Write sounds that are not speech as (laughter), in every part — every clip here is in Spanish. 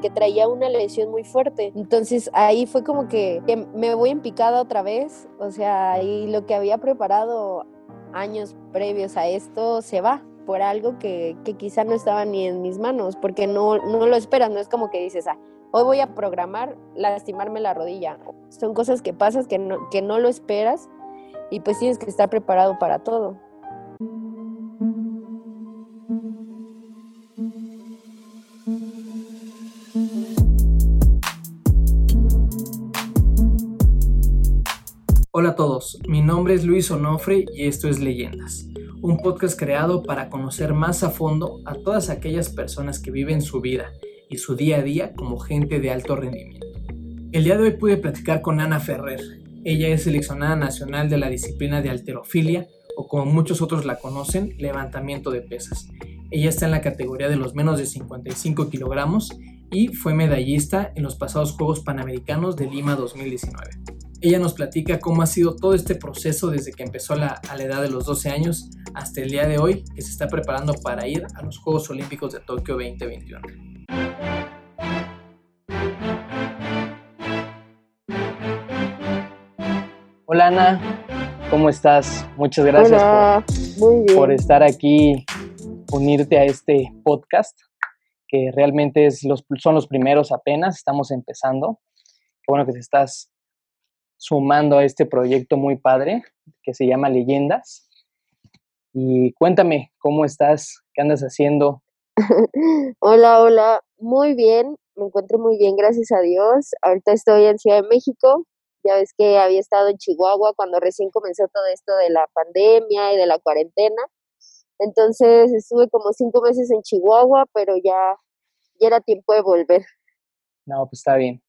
porque traía una lesión muy fuerte. Entonces ahí fue como que, que me voy en picada otra vez, o sea, y lo que había preparado años previos a esto se va por algo que, que quizá no estaba ni en mis manos, porque no, no lo esperas, no es como que dices, ah, hoy voy a programar lastimarme la rodilla. Son cosas que pasas que no, que no lo esperas y pues tienes que estar preparado para todo. Hola a todos, mi nombre es Luis Onofre y esto es Leyendas, un podcast creado para conocer más a fondo a todas aquellas personas que viven su vida y su día a día como gente de alto rendimiento. El día de hoy pude platicar con Ana Ferrer. Ella es seleccionada nacional de la disciplina de alterofilia o como muchos otros la conocen, levantamiento de pesas. Ella está en la categoría de los menos de 55 kilogramos y fue medallista en los pasados Juegos Panamericanos de Lima 2019. Ella nos platica cómo ha sido todo este proceso desde que empezó a la edad de los 12 años hasta el día de hoy, que se está preparando para ir a los Juegos Olímpicos de Tokio 2021. Hola Ana, ¿cómo estás? Muchas gracias por, estar aquí, unirte a este podcast, que realmente es los, son los primeros apenas, estamos empezando. Qué bueno que te estás sumando a este proyecto muy padre que se llama Leyendas. Y cuéntame, ¿cómo estás? ¿Qué andas haciendo? (laughs) hola, hola, muy bien, me encuentro muy bien, gracias a Dios. Ahorita estoy en Ciudad de México, ya ves que había estado en Chihuahua cuando recién comenzó todo esto de la pandemia y de la cuarentena. Entonces estuve como cinco meses en Chihuahua, pero ya, ya era tiempo de volver. No, pues está bien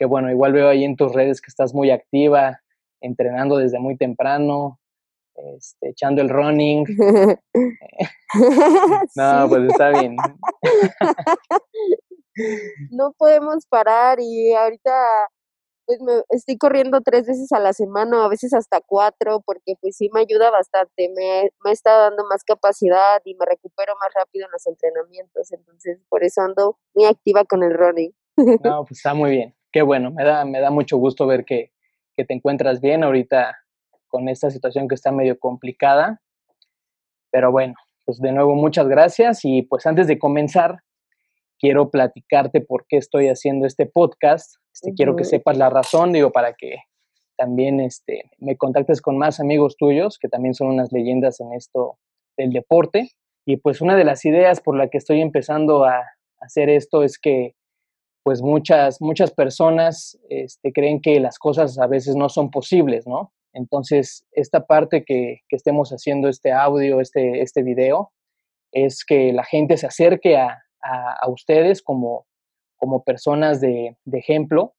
que bueno, igual veo ahí en tus redes que estás muy activa, entrenando desde muy temprano, este, echando el running. (laughs) (laughs) no, pues está bien. (laughs) no podemos parar y ahorita pues me estoy corriendo tres veces a la semana, a veces hasta cuatro, porque pues sí me ayuda bastante, me, me está dando más capacidad y me recupero más rápido en los entrenamientos, entonces por eso ando muy activa con el running. no, pues está muy bien qué bueno, me da, me da mucho gusto ver que, que te encuentras bien ahorita con esta situación que está medio complicada. Pero bueno, pues de nuevo muchas gracias y pues antes de comenzar, quiero platicarte por qué estoy haciendo este podcast. Este, Quiero que sepas la razón, digo, para que también este, me contactes con más amigos tuyos que también son unas leyendas en esto del deporte. Y pues una de las ideas por la que estoy empezando a hacer esto es que pues muchas, muchas personas este, creen que las cosas a veces no son posibles, ¿no? Entonces, esta parte que, estemos haciendo este audio, este, este video, es que la gente se acerque a, ustedes como, como personas de, ejemplo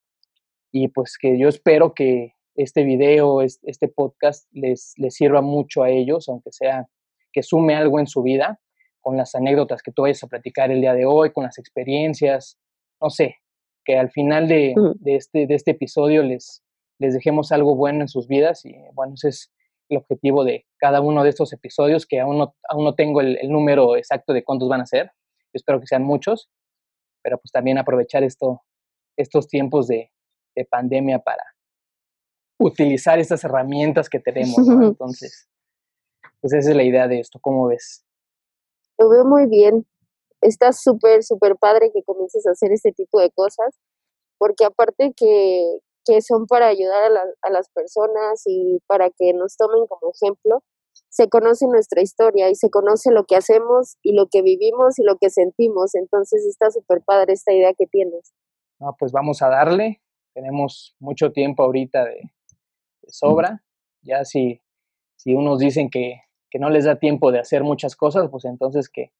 y pues que yo espero que este video, este podcast les, les sirva mucho a ellos, aunque sea que sume algo en su vida, con las anécdotas que tú vayas a platicar el día de hoy, con las experiencias, no sé, que al final de, este, de este episodio les, les dejemos algo bueno en sus vidas y bueno, ese es el objetivo de cada uno de estos episodios, que aún no, aún no tengo el, número exacto de cuántos van a ser, espero que sean muchos, pero pues también aprovechar esto, estos tiempos de, de pandemia para utilizar estas herramientas que tenemos, (laughs) Entonces, pues esa es la idea de esto, ¿cómo ves? Lo veo muy bien está súper, súper padre que comiences a hacer este tipo de cosas, porque aparte que, que son para ayudar a, a, las personas y para que nos tomen como ejemplo, se conoce nuestra historia y se conoce lo que hacemos y lo que vivimos y lo que sentimos. Entonces está súper padre esta idea que tienes. No, pues vamos a darle. Tenemos mucho tiempo ahorita de, de sobra. Ya si, si unos dicen que, que no les da tiempo de hacer muchas cosas, pues entonces que,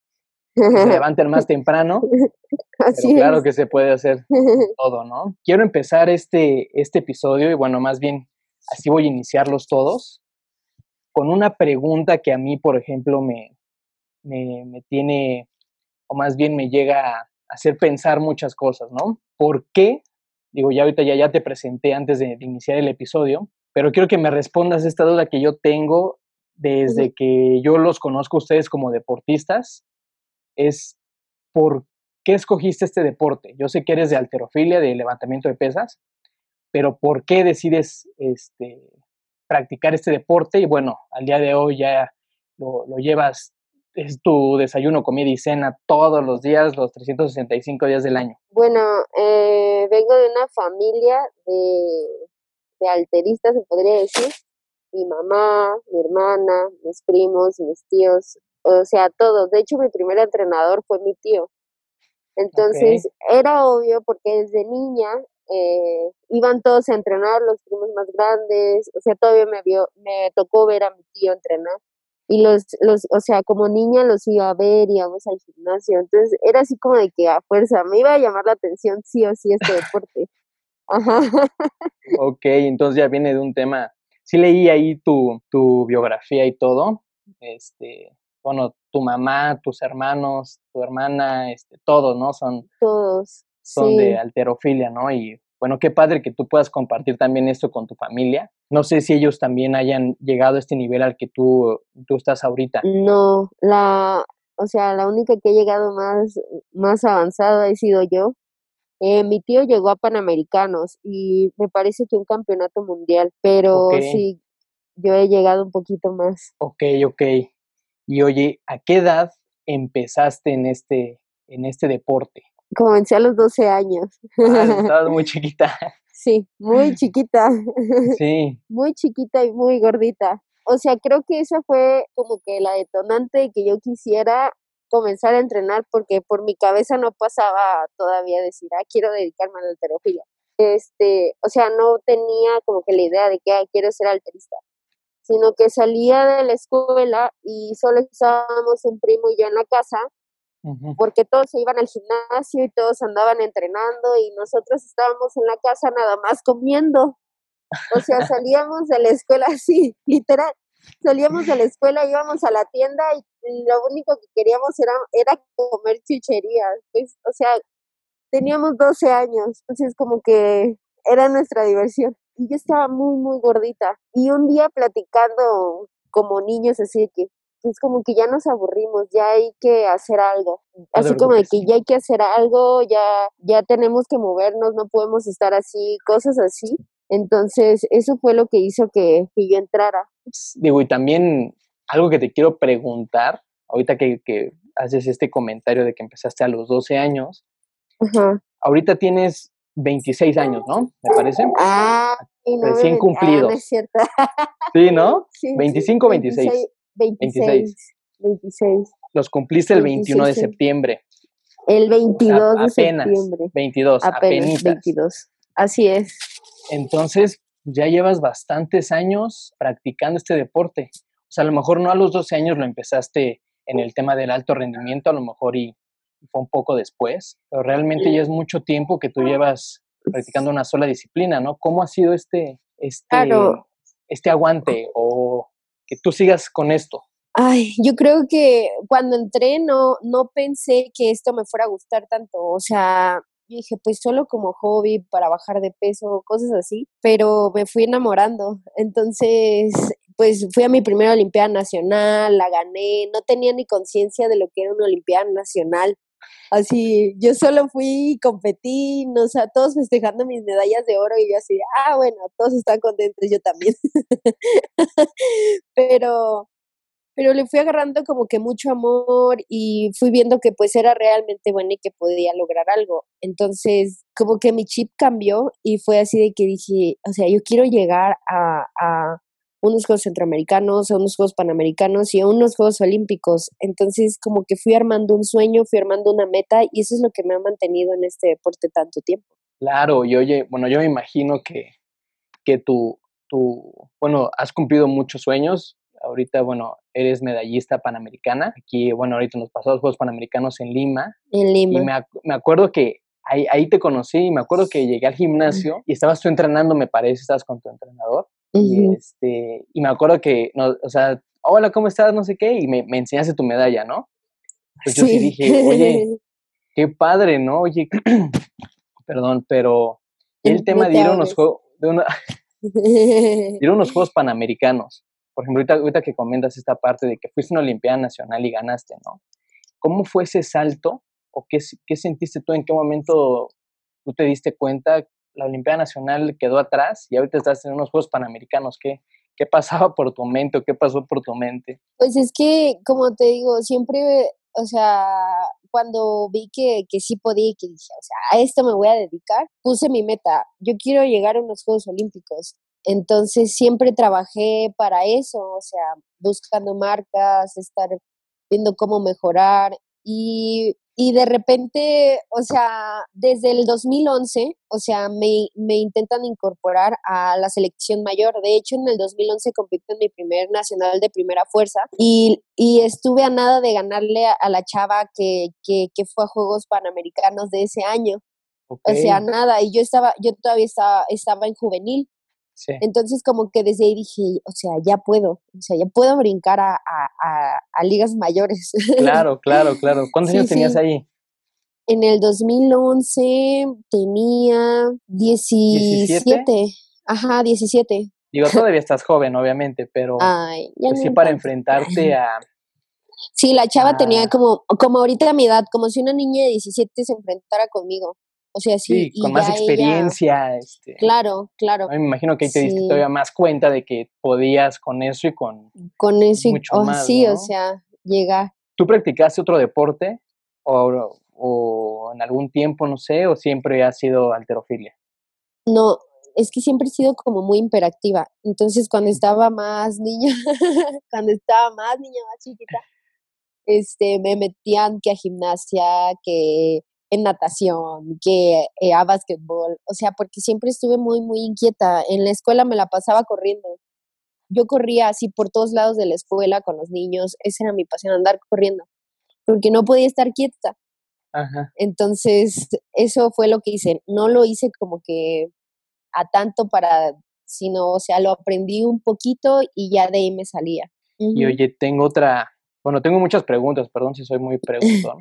se (laughs) levanten más temprano. (laughs) Así claro que se puede hacer (laughs) todo, ¿no? Quiero empezar este, este episodio y bueno, más bien así voy a iniciarlos todos con una pregunta que a mí, por ejemplo, me, me, tiene, o más bien me llega a hacer pensar muchas cosas, ¿no? ¿Por qué? Digo, ya ahorita ya, ya te presenté antes de, de iniciar el episodio, pero quiero que me respondas esta duda que yo tengo desde que yo los conozco a ustedes como deportistas es por qué escogiste este deporte? Yo sé que eres de alterofilia, de levantamiento de pesas, pero ¿por qué decides este, practicar este deporte? Y bueno, al día de hoy ya lo, llevas, es tu desayuno, comida y cena todos los días, los 365 días del año. Bueno, eh, vengo de una familia de, de alteristas, se podría decir. Mi mamá, mi hermana, mis primos, mis tíos, o sea, todos. De hecho, mi primer entrenador fue mi tío. Entonces, era obvio porque desde niña eh, iban todos a entrenar, los primos más grandes, o sea, todavía me, vio, me tocó ver a mi tío entrenar. Y los, los, o sea, como niña los iba a ver, íbamos al gimnasio. Entonces, era así como de que a fuerza me iba a llamar la atención sí o sí este deporte. Ajá. Ok, entonces ya viene de un tema. Sí leí ahí tu, tu biografía y todo. Este, bueno, tu mamá, tus hermanos, tu hermana, este, todos, ¿no? Son todos. Son de alterofilia, ¿no? Y bueno, qué padre que tú puedas compartir también esto con tu familia. No sé si ellos también hayan llegado a este nivel al que tú, tú estás ahorita. No, la, o sea, la única que ha llegado más, más avanzada he sido yo. Eh, mi tío llegó a Panamericanos y me parece que un campeonato mundial, pero sí, yo he llegado un poquito más. Ok, ok. Y oye, ¿a qué edad empezaste en este, en este deporte? Comencé a los 12 años. Ah, (laughs) estabas muy chiquita. Sí, muy chiquita. (laughs) Sí. Muy chiquita y muy gordita. O sea, creo que esa fue como que la detonante de que yo quisiera comenzar a entrenar porque por mi cabeza no pasaba todavía decir, ah, quiero dedicarme a la alterofilia. Este, o sea, no tenía como que la idea de que ah, quiero ser alterista sino que salía de la escuela y solo estábamos un primo y yo en la casa, porque todos se iban al gimnasio y todos andaban entrenando y nosotros estábamos en la casa nada más comiendo. O sea, (laughs) salíamos de la escuela (laughs) así, literal. Salíamos de la escuela, íbamos a la tienda y lo único que queríamos era, era comer chucherías. Pues, o sea, teníamos 12 años, entonces como que era nuestra diversión y yo estaba muy, muy gordita. Y un día platicando como niños, así de que, pues como que ya nos aburrimos, ya hay que hacer algo. Así como de que ya hay que hacer algo, ya, ya tenemos que movernos, no podemos estar así, cosas así. Entonces, eso fue lo que hizo que, que yo entrara. Digo, y también algo que te quiero preguntar, ahorita que, que haces este comentario de que empezaste a los 12 años, ahorita tienes 26 años, ¿no? Me parece. Ah, Recién cumplidos. (laughs) sí, ¿no? 25 26. 26. 26. Los cumpliste el 21 de septiembre. El 22 de septiembre. 22, apenas. 22. Así es. Entonces, ya llevas bastantes años practicando este deporte. O sea, a lo mejor no a los 12 años lo empezaste en el tema del alto rendimiento, a lo mejor y fue un poco después, pero realmente ya es mucho tiempo que tú llevas practicando una sola disciplina, ¿no? ¿Cómo ha sido este, este, este aguante o que tú sigas con esto? Ay, yo creo que cuando entré no, no pensé que esto me fuera a gustar tanto, o sea, yo dije, pues solo como hobby para bajar de peso, cosas así, pero me fui enamorando. Entonces, pues fui a mi primera Olimpiada Nacional, la gané, no tenía ni conciencia de lo que era una Olimpiada Nacional. Así, yo solo fui, competí, o sea, todos festejando mis medallas de oro y yo así, ah, bueno, todos están contentos, yo también. (laughs) pero, pero le fui agarrando como que mucho amor y fui viendo que pues era realmente buena y que podía lograr algo. Entonces, como que mi chip cambió y fue así de que dije, o sea, yo quiero llegar a, a unos Juegos Centroamericanos, a unos Juegos Panamericanos y a unos Juegos Olímpicos. Entonces, como que fui armando un sueño, fui armando una meta y eso es lo que me ha mantenido en este deporte tanto tiempo. Claro, y oye, bueno, yo me imagino que, que tú, tú, bueno, has cumplido muchos sueños. Ahorita, bueno, eres medallista panamericana. Aquí, bueno, ahorita nos pasó los Juegos Panamericanos en Lima. En Lima. Y me, me acuerdo que ahí, ahí te conocí y me acuerdo que llegué al gimnasio y estabas tú entrenando, me parece, estabas con tu entrenador. Y, este, y me acuerdo que, no, o sea, hola, ¿cómo estás? No sé qué, y me, me enseñaste tu medalla, ¿no? Pues yo sí dije, oye, (laughs) qué padre, ¿no? Oye, (clears throat) perdón, pero el tema de ir a unos juegos, de una, (laughs) ir a unos (laughs) Juegos Panamericanos. Por ejemplo, ahorita, ahorita que comentas esta parte de que fuiste a una Olimpiada Nacional y ganaste, ¿no? ¿Cómo fue ese salto o qué, qué sentiste tú? ¿En qué momento tú te diste cuenta? La Olimpiada Nacional quedó atrás y ahorita estás en unos Juegos Panamericanos. ¿Qué, ¿Qué pasaba por tu mente o qué pasó por tu mente? Pues es que, como te digo, siempre, o sea, cuando vi que, que sí podía y que dije, o sea, a esto me voy a dedicar, puse mi meta. Yo quiero llegar a unos Juegos Olímpicos. Entonces siempre trabajé para eso, o sea, buscando marcas, estar viendo cómo mejorar y, y de repente, o sea, desde el 2011, o sea, me, me, intentan incorporar a la selección mayor. De hecho, en el 2011 competí en mi primer nacional de primera fuerza y, y estuve a nada de ganarle a, la chava que, que, que, fue a Juegos Panamericanos de ese año. O sea, nada, y yo estaba, yo todavía estaba, estaba en juvenil. Entonces como que desde ahí dije, o sea, ya puedo, o sea, ya puedo brincar a, a, a, ligas mayores. Claro, claro, claro. (laughs) ¿Cuántos años tenías ahí? En el 2011 tenía 17. Ajá, 17. Digo, todavía estás joven, obviamente, pero Ay, pues sí para enfrentarte a... Sí, la chava tenía como, como ahorita a mi edad, como si una niña de 17 se enfrentara conmigo. O sea, sí. con más experiencia. este, claro, claro. Me imagino que ahí te diste todavía más cuenta de que podías con eso y con. Con eso y mucho oh, Sí, o sea, llega. ¿Tú practicaste otro deporte? O, o en algún tiempo, no sé, o siempre ha sido alterofilia? No, es que siempre he sido como muy imperactiva. Entonces, cuando estaba más niña, (laughs) cuando estaba más niña, más chiquita, este, me metían que a gimnasia, que en natación, que eh, a básquetbol, o sea, porque siempre estuve muy, muy inquieta. En la escuela me la pasaba corriendo. Yo corría así por todos lados de la escuela con los niños, esa era mi pasión, andar corriendo, porque no podía estar quieta. Ajá. Entonces, eso fue lo que hice. No lo hice como que a tanto para, sino, o sea, lo aprendí un poquito y ya de ahí me salía. Y oye, tengo otra, bueno, tengo muchas preguntas, perdón si soy muy preguntón.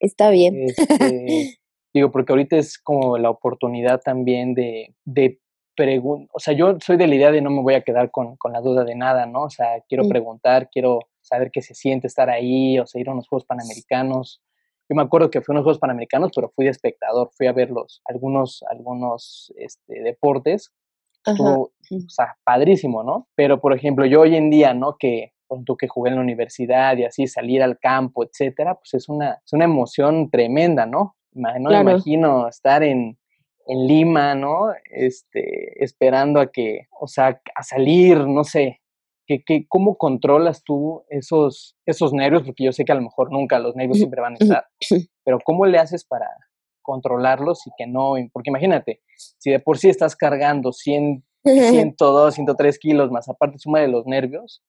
Está bien. Este, (laughs) digo, porque ahorita es como la oportunidad también de, de preguntar, o sea, yo soy de la idea de no me voy a quedar con, con la duda de nada, ¿no? O sea, quiero mm. preguntar, quiero saber qué se siente estar ahí, o sea, ir a unos Juegos Panamericanos. Yo me acuerdo que fui a unos Juegos Panamericanos, pero fui de espectador, fui a ver los, algunos, algunos este, deportes. Estuvo, o sea, padrísimo, ¿no? Pero, por ejemplo, yo hoy en día, ¿no? Que tú que jugué en la universidad y así salir al campo, etcétera, pues es una, es una emoción tremenda, ¿no? No me imagino estar en, en Lima, ¿no? Este, esperando a que, o sea, a salir, no sé, que, que, ¿cómo controlas tú esos, esos nervios? Porque yo sé que a lo mejor nunca los nervios siempre van a estar, pero ¿cómo le haces para controlarlos y que no? Porque imagínate, si de por sí estás cargando 100, 102, 103 kilos, más aparte suma de los nervios,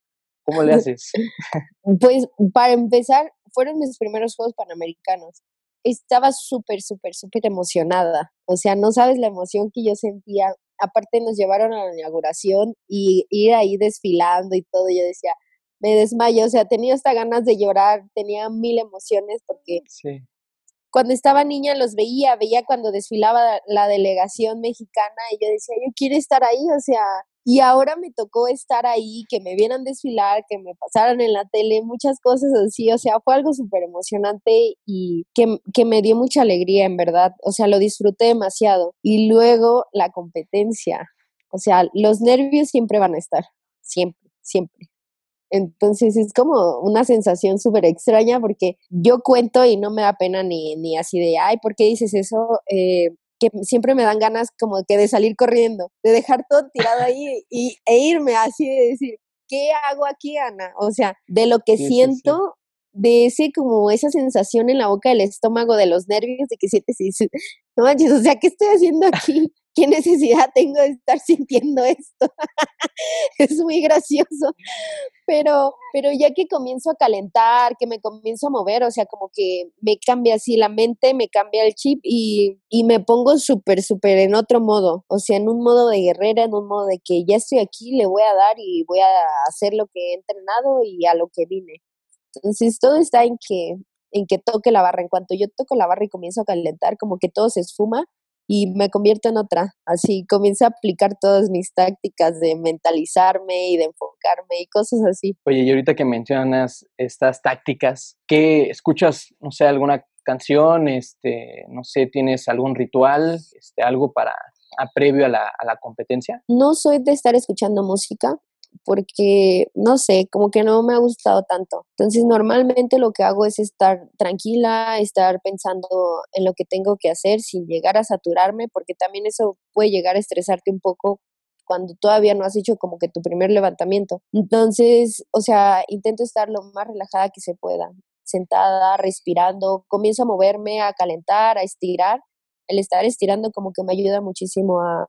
¿Cómo le haces? (laughs) Pues para empezar, fueron mis primeros Juegos Panamericanos. Estaba súper, súper, súper emocionada. O sea, no sabes la emoción que yo sentía. Aparte nos llevaron a la inauguración y ir ahí desfilando y todo. Yo decía, me desmayo. O sea, tenía hasta ganas de llorar, tenía mil emociones porque cuando estaba niña los veía, veía cuando desfilaba la delegación mexicana y yo decía, yo quiero estar ahí, o sea, y ahora me tocó estar ahí, que me vieran desfilar, que me pasaran en la tele, muchas cosas así, o sea, fue algo súper emocionante y que, que, me dio mucha alegría, en verdad, o sea, lo disfruté demasiado. Y luego la competencia, o sea, los nervios siempre van a estar, siempre, siempre. Entonces es como una sensación súper extraña porque yo cuento y no me da pena ni, ni así de, ay, ¿por qué dices eso? Eh, que siempre me dan ganas como que de salir corriendo, de dejar todo tirado (laughs) ahí y, e irme así de decir, ¿qué hago aquí, Ana? O sea, de lo que siento, de ese como esa sensación en la boca del estómago, de los nervios, de que sientes y dices, no manches, o sea, ¿qué estoy haciendo aquí? ¿Qué necesidad tengo de estar (laughs) sintiendo esto? es muy gracioso. Pero, pero ya que comienzo a calentar, que me comienzo a mover, o sea, como que me cambia así la mente, me cambia el chip y, y me pongo súper, súper en otro modo. O sea, en un modo de guerrera, en un modo de que ya estoy aquí, le voy a dar y voy a hacer lo que he entrenado y a lo que vine. Entonces, todo está en que en que toque la barra. En cuanto yo toco la barra y comienzo a calentar, como que todo se esfuma y me convierto en otra. Así comienzo a aplicar todas mis tácticas de mentalizarme y de enfocarme y cosas así. Oye, y ahorita que mencionas estas tácticas, ¿qué escuchas, no sé, alguna canción, este, no sé, ¿tienes algún ritual, este, algo para a previo a la, a la competencia? No soy de estar escuchando música porque, no sé, como que no me ha gustado tanto. Entonces, normalmente lo que hago es estar tranquila, estar pensando en lo que tengo que hacer sin llegar a saturarme, porque también eso puede llegar a estresarte un poco cuando todavía no has hecho como que tu primer levantamiento. Entonces, o sea, intento estar lo más relajada que se pueda, sentada, respirando, comienzo a moverme, a calentar, a estirar. El estar estirando como que me ayuda muchísimo a,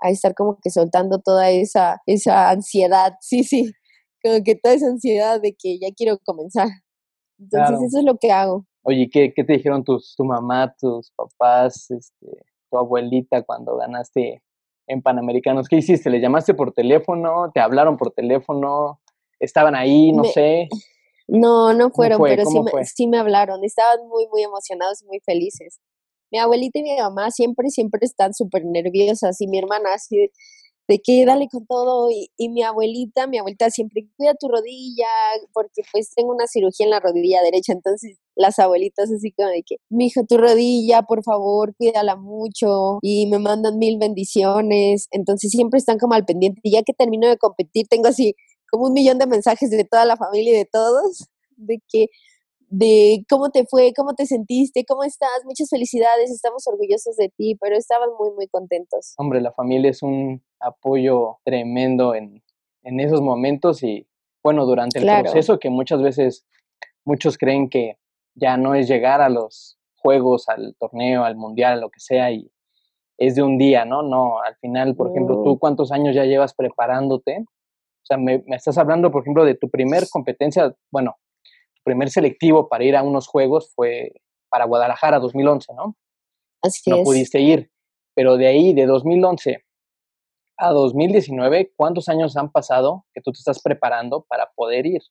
a estar como que soltando toda esa, esa ansiedad, (laughs) sí, sí, como que toda esa ansiedad de que ya quiero comenzar. Entonces eso es lo que hago. Oye, ¿qué, qué te dijeron tus, tu mamá, tus papás, este, tu abuelita cuando ganaste en Panamericanos? ¿Qué hiciste? ¿Le llamaste por teléfono? ¿Te hablaron por teléfono? ¿Estaban ahí? No sé. (laughs) No, no fueron, pero sí me, sí me hablaron. Estaban muy, muy emocionados y muy felices mi abuelita y mi mamá siempre, siempre están súper nerviosas y mi hermana así de, que dale con todo y, y, mi abuelita, mi abuelita siempre cuida tu rodilla porque pues tengo una cirugía en la rodilla derecha, entonces las abuelitas así como de que, mi hija, tu rodilla, por favor, cuídala mucho y me mandan mil bendiciones, entonces siempre están como al pendiente. Y ya que termino de competir tengo así como un millón de mensajes de toda la familia y de todos, de que de cómo te fue, cómo te sentiste, cómo estás, muchas felicidades, estamos orgullosos de ti, pero estaban muy, muy contentos. Hombre, la familia es un apoyo tremendo en, en esos momentos y bueno, durante el proceso que muchas veces muchos creen que ya no es llegar a los juegos, al torneo, al mundial, lo que sea, y es de un día, ¿no? No, al final, por ejemplo, tú cuántos años ya llevas preparándote. O sea, me, me, estás hablando, por ejemplo, de tu primer competencia, bueno, primer selectivo para ir a unos juegos fue para Guadalajara 2011, ¿no? Así no pudiste ir, pero de ahí, de 2011 a 2019, ¿cuántos años han pasado que tú te estás preparando para poder ir?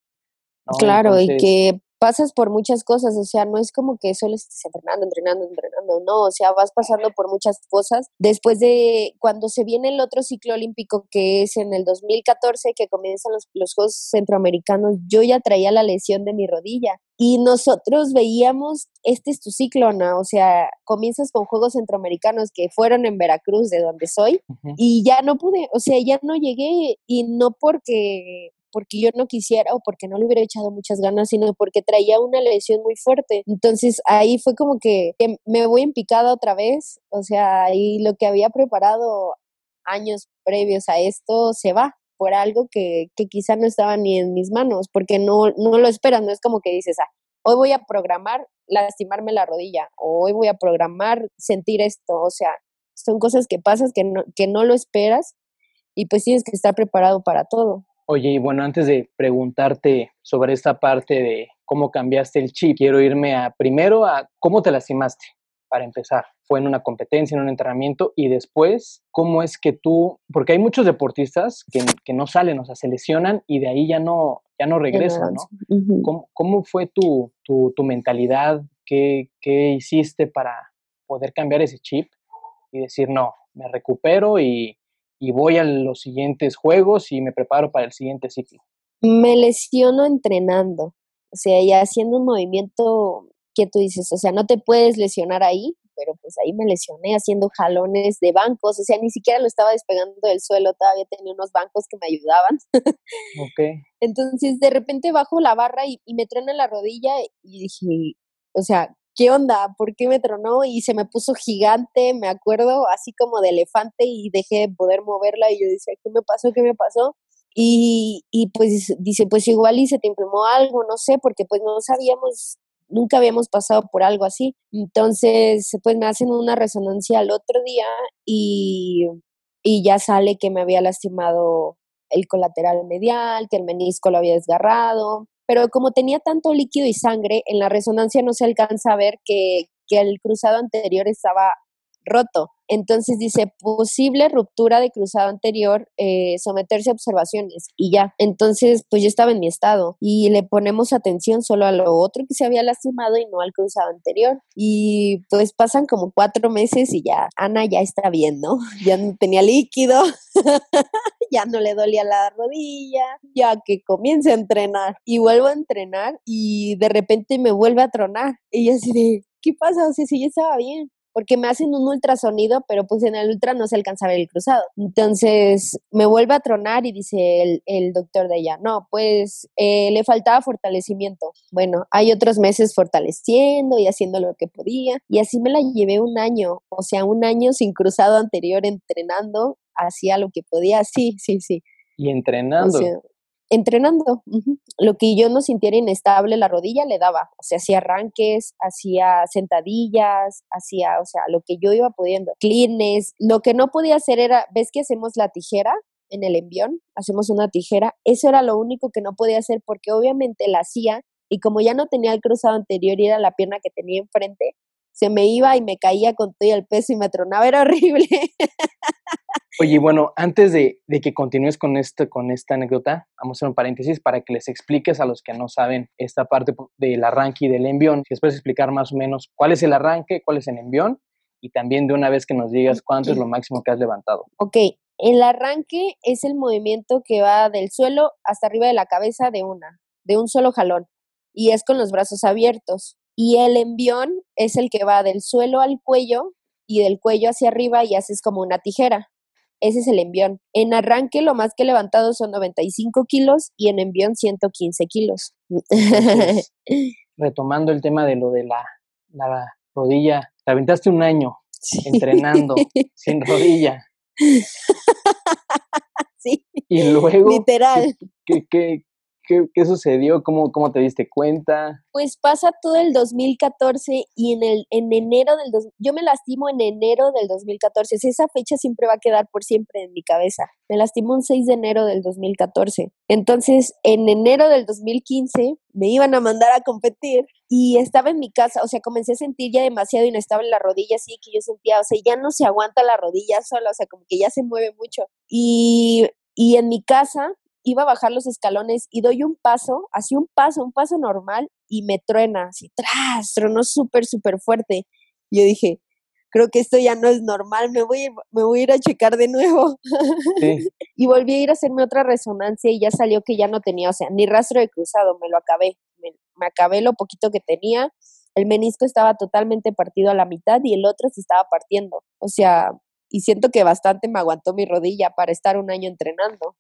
Claro, y que pasas por muchas cosas, o sea, no es como que solo estés entrenando, entrenando, entrenando, no, o sea, vas pasando por muchas cosas. Después de cuando se viene el otro ciclo olímpico, que es en el 2014, que comienzan los, los Juegos Centroamericanos, yo ya traía la lesión de mi rodilla y nosotros veíamos, este es tu ciclo, ¿no? O sea, comienzas con Juegos Centroamericanos que fueron en Veracruz, de donde soy, y ya no pude, o sea, ya no llegué, y no porque porque yo no quisiera o porque no le hubiera echado muchas ganas, sino porque traía una lesión muy fuerte. Entonces ahí fue como que, me voy en picada otra vez, o sea, ahí lo que había preparado años previos a esto se va por algo que, que quizá no estaba ni en mis manos, porque no, no lo esperas, no es como que dices, ah, hoy voy a programar lastimarme la rodilla, o hoy voy a programar sentir esto, o sea, son cosas que pasas que no, que no lo esperas y pues tienes que estar preparado para todo. Oye, y bueno, antes de preguntarte sobre esta parte de cómo cambiaste el chip, quiero irme a primero a cómo te lastimaste para empezar. Fue en una competencia, en un entrenamiento y después, ¿cómo es que tú, porque hay muchos deportistas que, que no salen, o sea, se lesionan y de ahí ya no, ya no regresan, ¿no? ¿Cómo, ¿Cómo, fue tu, tu, tu mentalidad? ¿Qué, ¿Qué hiciste para poder cambiar ese chip y decir, no, me recupero y y voy a los siguientes juegos y me preparo para el siguiente ciclo? Me lesiono entrenando, o sea, y haciendo un movimiento que tú dices, o sea, no te puedes lesionar ahí, pero pues ahí me lesioné haciendo jalones de bancos, o sea, ni siquiera lo estaba despegando del suelo, todavía tenía unos bancos que me ayudaban. ok. (laughs) Entonces, de repente bajo la barra y, y me truena la rodilla y dije, o sea, ¿qué onda? ¿Por qué me tronó? Y se me puso gigante, me acuerdo, así como de elefante y dejé de poder moverla y yo decía, ¿qué me pasó? ¿Qué me pasó? Y, y pues dice, pues igual y se te inflamó algo, no sé, porque pues no sabíamos, nunca habíamos pasado por algo así. Entonces, pues me hacen una resonancia al otro día y, y ya sale que me había lastimado el colateral medial, que el menisco lo había desgarrado, pero como tenía tanto líquido y sangre, en la resonancia no se alcanza a ver que, que el cruzado anterior estaba roto. Entonces dice, posible ruptura de cruzado anterior, eh, someterse a observaciones y ya. Entonces, pues yo estaba en mi estado y le ponemos atención solo a lo otro que se había lastimado y no al cruzado anterior. Y pues pasan como cuatro meses y ya, Ana ya está bien, ¿no? (laughs) Ya no tenía líquido, (laughs) ya no le dolía la rodilla, ya que comience a entrenar y vuelvo a entrenar y de repente me vuelve a tronar. Y así de, ¿qué pasa? O sea, si yo estaba bien porque me hacen un ultrasonido, pero pues en el ultra no se alcanza a ver el cruzado. Entonces me vuelve a tronar y dice el, doctor de ella, no, pues eh, le faltaba fortalecimiento. Bueno, hay otros meses fortaleciendo y haciendo lo que podía y así me la llevé un año, o sea, un año sin cruzado anterior entrenando, hacía lo que podía, sí, sí, sí. Y entrenando entrenando. Lo que yo no sintiera inestable la rodilla le daba, o sea, hacía arranques, hacía sentadillas, hacía, o sea, lo que yo iba pudiendo, cleans, lo que no podía hacer era, ¿ves que hacemos la tijera? En el envión, hacemos una tijera, eso era lo único que no podía hacer porque obviamente la hacía y como ya no tenía el cruzado anterior y era la pierna que tenía enfrente, se me iba y me caía con todo el peso y me tronaba, era horrible. Oye, bueno, antes de, que continúes con, esto, con esta anécdota, vamos a hacer un paréntesis para que les expliques a los que no saben esta parte del arranque y del envión. Si puedes explicar más o menos cuál es el arranque, cuál es el envión y también de una vez que nos digas cuánto es lo máximo que has levantado. Ok, el arranque es el movimiento que va del suelo hasta arriba de la cabeza de una, de un solo jalón y es con los brazos abiertos. Y el envión es el que va del suelo al cuello y del cuello hacia arriba y haces como una tijera. Ese es el envión. En arranque lo más que he levantado son 95 kilos y en envión 115 kilos. (laughs) retomando el tema de lo de la, rodilla, te aventaste un año entrenando (laughs) sin rodilla. Sí. Y luego. Literal. qué, ¿Qué, sucedió? ¿Cómo, ¿Cómo te diste cuenta? Pues pasa todo el 2014 y en, el, en enero del... Dos, yo me lastimo en enero del 2014. esa fecha siempre va a quedar por siempre en mi cabeza. Me lastimo un 6 de enero del 2014. Entonces, en enero del 2015 me iban a mandar a competir y estaba en mi casa. O sea, comencé a sentir ya demasiado inestable la rodilla, así que yo sentía, o sea, ya no se aguanta la rodilla sola, o sea, como que ya se mueve mucho. Y, y en mi casa iba a bajar los escalones y doy un paso, así un paso, un paso normal y me truena, así, tras, tronó súper, súper fuerte. Yo dije, creo que esto ya no es normal, me voy, me voy a ir a checar de nuevo. (laughs) y volví a ir a hacerme otra resonancia y ya salió que ya no tenía, o sea, ni rastro de cruzado, me lo acabé, me, me acabé lo poquito que tenía. El menisco estaba totalmente partido a la mitad y el otro se estaba partiendo. O sea, y siento que bastante me aguantó mi rodilla para estar un año entrenando.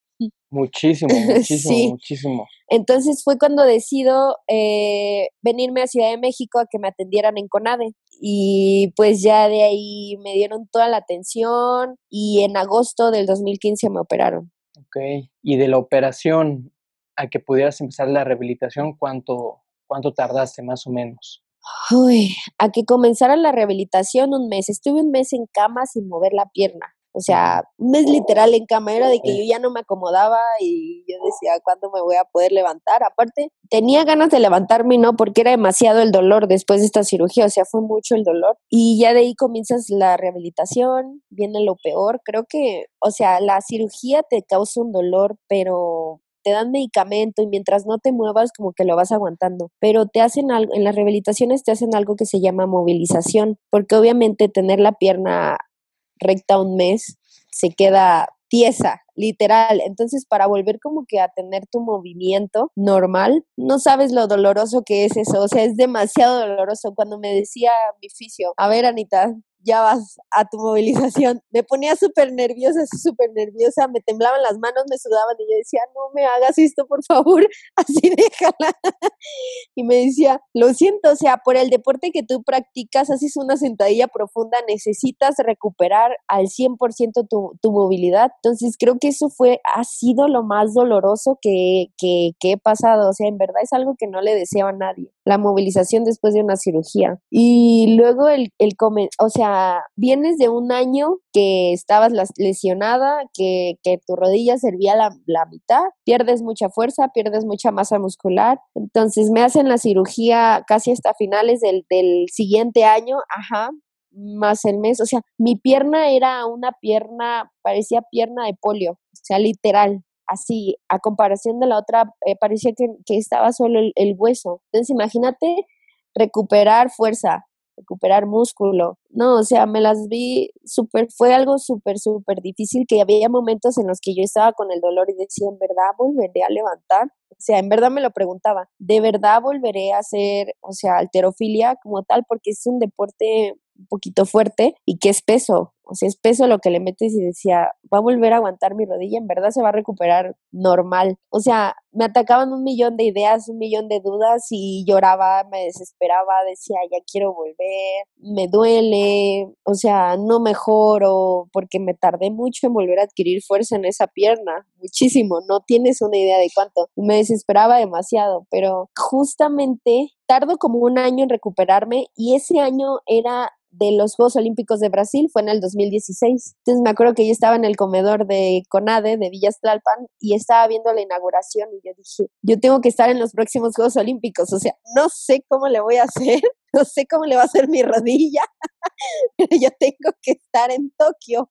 Muchísimo, (laughs) muchísimo, muchísimo. Entonces fue cuando decido eh, venirme a Ciudad de México a que me atendieran en CONADE. Y pues ya de ahí me dieron toda la atención y en agosto del 2015 me operaron. Ok, y de la operación a que pudieras empezar la rehabilitación, ¿cuánto, cuánto tardaste más o menos? Uy, a que comenzara la rehabilitación un mes. Estuve un mes en cama sin mover la pierna. O sea, un mes literal en cama era de que yo ya no me acomodaba y yo decía, ¿cuándo me voy a poder levantar? Aparte, tenía ganas de levantarme, ¿no? Porque era demasiado el dolor después de esta cirugía, o sea, fue mucho el dolor. Y ya de ahí comienzas la rehabilitación, viene lo peor. Creo que, o sea, la cirugía te causa un dolor, pero te dan medicamento y mientras no te muevas como que lo vas aguantando, pero te hacen algo, en las rehabilitaciones te hacen algo que se llama movilización, porque obviamente tener la pierna recta un mes se queda tiesa, literal. Entonces, para volver como que a tener tu movimiento normal, no sabes lo doloroso que es eso. O sea, es demasiado doloroso. Cuando me decía mi fisio, a ver, Anita, ya vas a tu movilización. Me ponía súper nerviosa, súper nerviosa, me temblaban las manos, me sudaban y yo decía, no me hagas esto, por favor, (laughs) así déjala. Y me decía, lo siento, o sea, por el deporte que tú practicas, haces una sentadilla profunda, necesitas recuperar al 100% tu, tu movilidad. Entonces, creo que eso fue, ha sido lo más doloroso que, que, que he pasado. O sea, en verdad es algo que no le deseaba a nadie. La movilización después de una cirugía. Y luego el, el o sea, vienes de un año que estabas lesionada, que, tu rodilla servía la, la, mitad, pierdes mucha fuerza, pierdes mucha masa muscular. Entonces me hacen la cirugía casi hasta finales del, del siguiente año, ajá, más el mes. O sea, mi pierna era una pierna, parecía pierna de polio, o sea, literal así, a comparación de la otra, eh, parecía que, que, estaba solo el, el, hueso. Entonces, imagínate recuperar fuerza, recuperar músculo. No, o sea, me las vi súper, fue algo súper, súper difícil que había momentos en los que yo estaba con el dolor y decía, ¿en verdad volveré a levantar? O sea, en verdad me lo preguntaba, ¿de verdad volveré a hacer, o sea, alterofilia como tal? Porque es un deporte un poquito fuerte y que es peso, o sea, es peso lo que le metes y decía, va a volver a aguantar mi rodilla, en verdad se va a recuperar normal. O sea, me atacaban un millón de ideas, un millón de dudas y lloraba, me desesperaba, decía, ya quiero volver, me duele, o sea, no mejoro porque me tardé mucho en volver a adquirir fuerza en esa pierna, muchísimo, no tienes una idea de cuánto. Me desesperaba demasiado, pero justamente tardo como un año en recuperarme y ese año era de los Juegos Olímpicos de Brasil, fue en el 2016. Entonces me acuerdo que yo estaba en el comedor de CONADE, de Villas Tlalpan, y estaba viendo la inauguración y yo dije, yo tengo que estar en los próximos Juegos Olímpicos, o sea, no sé cómo le voy a hacer, (laughs) no sé cómo le va a hacer mi rodilla, (laughs) pero yo tengo que estar en Tokio.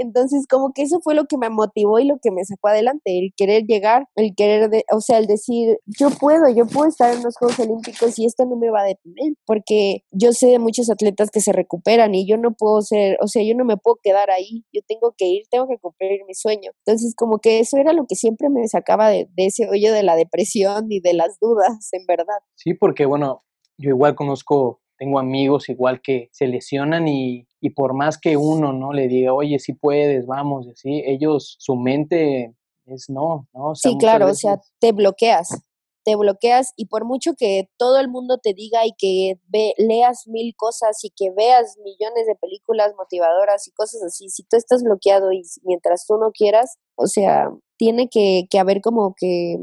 Entonces, como que eso fue lo que me motivó y lo que me sacó adelante, el querer llegar, el querer, de, o sea, el decir, yo puedo, yo puedo estar en los Juegos Olímpicos y esto no me va a detener, porque yo sé de muchos atletas que se recuperan y yo no puedo ser, o sea, yo no me puedo quedar ahí, yo tengo que ir, tengo que cumplir mi sueño. Entonces, como que eso era lo que siempre me sacaba de, de ese hoyo de la depresión y de las dudas, en verdad. Sí, porque bueno, yo igual conozco tengo amigos igual que se lesionan y, y por más que uno no le diga, oye, si puedes, vamos, así, ellos, su mente es no, ¿no? sí, claro, o sea, te bloqueas, te bloqueas y por mucho que todo el mundo te diga y que ve, leas mil cosas y que veas millones de películas motivadoras y cosas así, si tú estás bloqueado y mientras tú no quieras, o sea, tiene que, que haber como que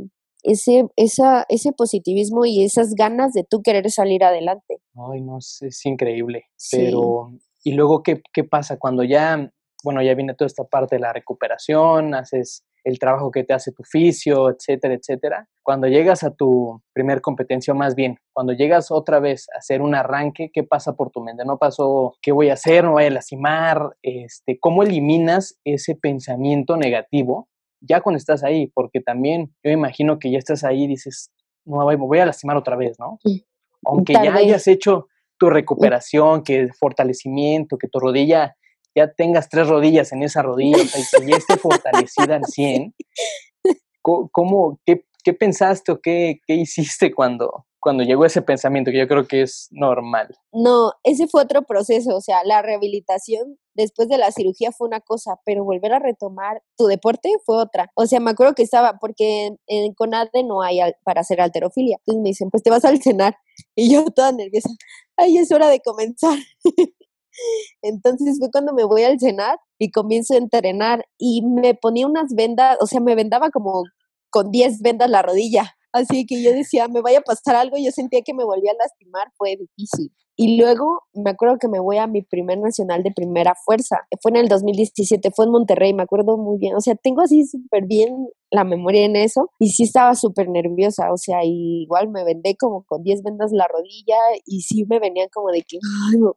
ese, esa, ese positivismo y esas ganas de tú querer salir adelante. Ay, no, es, increíble. Pero, ¿y luego qué, qué pasa cuando ya, bueno, ya viene toda esta parte de la recuperación, haces el trabajo que te hace tu oficio, etcétera, etcétera. Cuando llegas a tu primer competencia, más bien, cuando llegas otra vez a hacer un arranque, ¿qué pasa por tu mente? ¿No pasó qué voy a hacer? ¿No voy a lastimar? Este, ¿Cómo eliminas ese pensamiento negativo ya cuando estás ahí, porque también yo imagino que ya estás ahí y dices, no, me voy a lastimar otra vez, ¿no? Aunque ya hayas hecho tu recuperación, que fortalecimiento, que tu rodilla, ya tengas tres rodillas en esa rodilla, y que ya esté fortalecida al (laughs) 100, ¿cómo, qué, qué pensaste o qué, qué hiciste cuando, cuando llegó ese pensamiento, que yo creo que es normal. No, ese fue otro proceso, o sea, la rehabilitación después de la cirugía fue una cosa, pero volver a retomar tu deporte fue otra. O sea, me acuerdo que estaba, porque en, CONADE no hay para hacer alterofilia. Entonces me dicen, pues te vas al cenar. (laughs) Y yo toda nerviosa, ay, es hora de comenzar. (laughs) Entonces fue cuando me voy al cenar y comienzo a entrenar y me ponía unas vendas, o sea, me vendaba como con 10 vendas la rodilla Así que yo decía, me vaya a pasar algo, yo sentía que me volvía a lastimar, fue difícil. Y luego me acuerdo que me voy a mi primer nacional de primera fuerza. Fue en el 2017, fue en Monterrey, me acuerdo muy bien. O sea, tengo así súper bien la memoria en eso. Y sí estaba súper nerviosa. O sea, igual me vendé como con 10 vendas la rodilla y sí me venían como de que,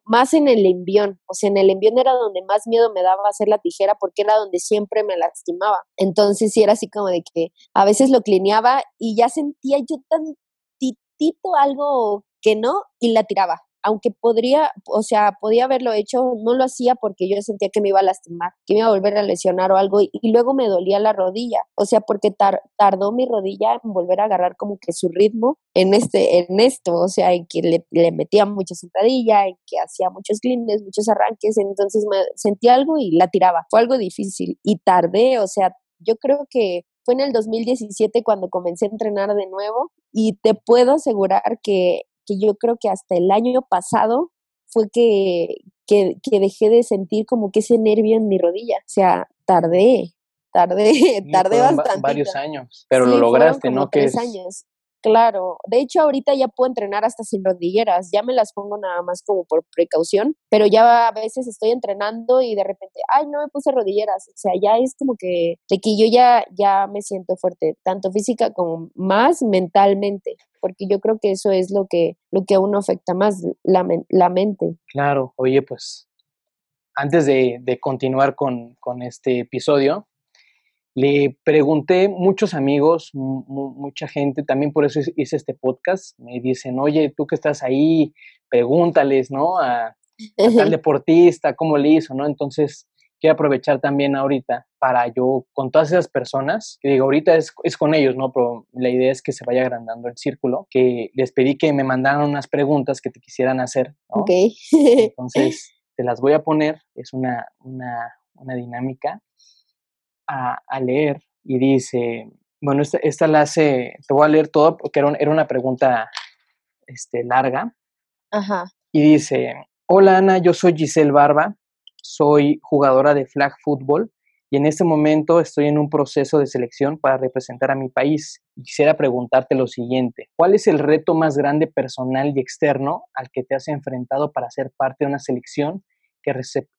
más en el envión. O sea, en el envión era donde más miedo me daba hacer la tijera porque era donde siempre me lastimaba. Entonces sí era así como de que a veces lo clineaba y ya sentía yo tantitito algo que no y la tiraba aunque podría, o sea, podía haberlo hecho, no lo hacía porque yo sentía que me iba a lastimar, que me iba a volver a lesionar o algo, y, luego me dolía la rodilla, o sea, porque tardó mi rodilla en volver a agarrar como que su ritmo en este, en esto, o sea, en que le, metía mucha sentadilla, en que hacía muchos clines, muchos arranques, entonces me sentí algo y la tiraba, fue algo difícil, y tardé, o sea, yo creo que fue en el 2017 cuando comencé a entrenar de nuevo y te puedo asegurar que que yo creo que hasta el año pasado fue que, que, dejé de sentir como que ese nervio en mi rodilla. O sea, tardé, tardé, (laughs) tardé bastante. Varios años, pero lo lograste, ¿no? Tres años. Claro, de hecho ahorita ya puedo entrenar hasta sin rodilleras, ya me las pongo nada más como por precaución, pero ya a veces estoy entrenando y de repente, ay, no me puse rodilleras, o sea, ya es como que de que yo ya ya me siento fuerte, tanto física como más mentalmente, porque yo creo que eso es lo que lo que a uno afecta más la, la mente. Claro, oye, pues antes de, de continuar con, con este episodio, Le pregunté muchos amigos, mucha gente, también por eso hice este podcast. Me dicen, oye, tú que estás ahí, pregúntales, ¿no? A, tal (laughs) deportista, cómo le hizo, ¿no? Entonces, quiero aprovechar también ahorita para yo, con todas esas personas, que digo, ahorita es, es, con ellos, ¿no? Pero la idea es que se vaya agrandando el círculo, que les pedí que me mandaran unas preguntas que te quisieran hacer, ¿no? Ok. (laughs) Entonces, te las voy a poner, es una, una, una dinámica a, a, leer y dice, bueno, esta, esta la hace, te voy a leer todo porque era, era una pregunta este, larga. Ajá. Y dice, hola Ana, yo soy Giselle Barba, soy jugadora de flag football y en este momento estoy en un proceso de selección para representar a mi país. Quisiera preguntarte lo siguiente, ¿cuál es el reto más grande personal y externo al que te has enfrentado para ser parte de una selección que,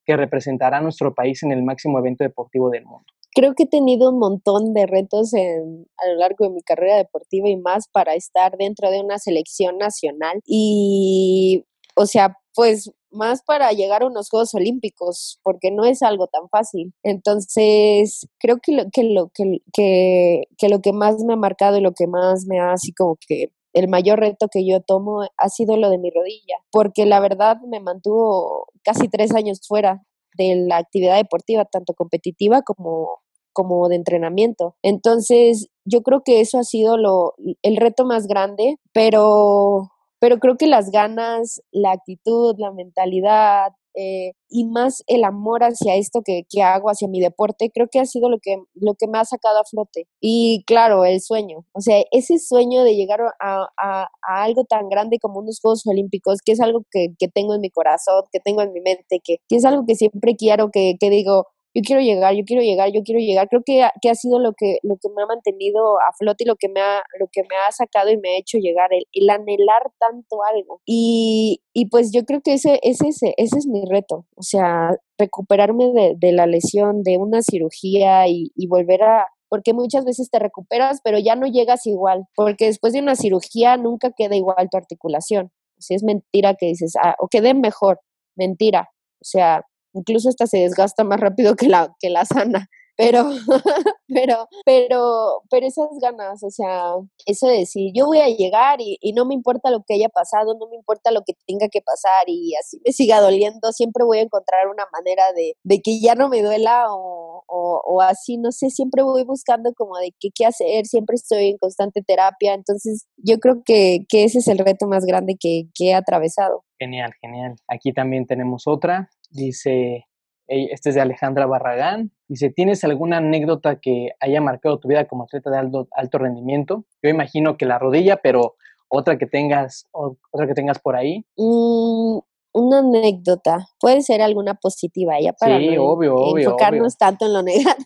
que representará a nuestro país en el máximo evento deportivo del mundo? Creo que he tenido un montón de retos en, a lo largo de mi carrera deportiva y más para estar dentro de una selección nacional. Y, o sea, pues más para llegar a unos Juegos Olímpicos, porque no es algo tan fácil. Entonces, creo que lo que, lo, que, que, que lo que más me ha marcado y lo que más me ha así como que el mayor reto que yo tomo ha sido lo de mi rodilla, porque la verdad me mantuvo casi tres años fuera de la actividad deportiva, tanto competitiva como, como de entrenamiento. Entonces, yo creo que eso ha sido lo, el reto más grande, pero pero creo que las ganas, la actitud, la mentalidad eh, y más el amor hacia esto que, que, hago, hacia mi deporte, creo que ha sido lo que, lo que me ha sacado a flote. Y claro, el sueño, o sea, ese sueño de llegar a, a, a algo tan grande como unos Juegos Olímpicos, que es algo que, que, tengo en mi corazón, que tengo en mi mente, que, que es algo que siempre quiero, que, que digo, yo quiero llegar, yo quiero llegar, yo quiero llegar. Creo que, que ha sido lo que, lo que me ha mantenido a flote y lo que me ha, lo que me ha sacado y me ha hecho llegar, el, el anhelar tanto algo. Y, y, pues yo creo que ese, ese, ese, ese es mi reto, o sea, recuperarme de, de la lesión, de una cirugía y, y volver a, porque muchas veces te recuperas, pero ya no llegas igual, porque después de una cirugía nunca queda igual tu articulación. Si es mentira que dices, ah, o quede mejor, mentira. O sea, incluso esta se desgasta más rápido que la, que la sana. Pero, (laughs) pero, pero, pero esas ganas, o sea, eso de decir, yo voy a llegar y, y, no me importa lo que haya pasado, no me importa lo que tenga que pasar y así me siga doliendo, siempre voy a encontrar una manera de, de que ya no me duela o, o, o, así, no sé, siempre voy buscando como de qué, qué hacer, siempre estoy en constante terapia, entonces yo creo que, que ese es el reto más grande que, que he atravesado. Genial, genial. Aquí también tenemos otra. Dice, este es de Alejandra Barragán. Dice, ¿tienes alguna anécdota que haya marcado tu vida como atleta de alto, alto rendimiento? Yo imagino que la rodilla, pero otra que tengas, otra que tengas por ahí. Mm, una anécdota. Puede ser alguna positiva ya para sí, obvio, obvio, enfocarnos tanto en lo negativo.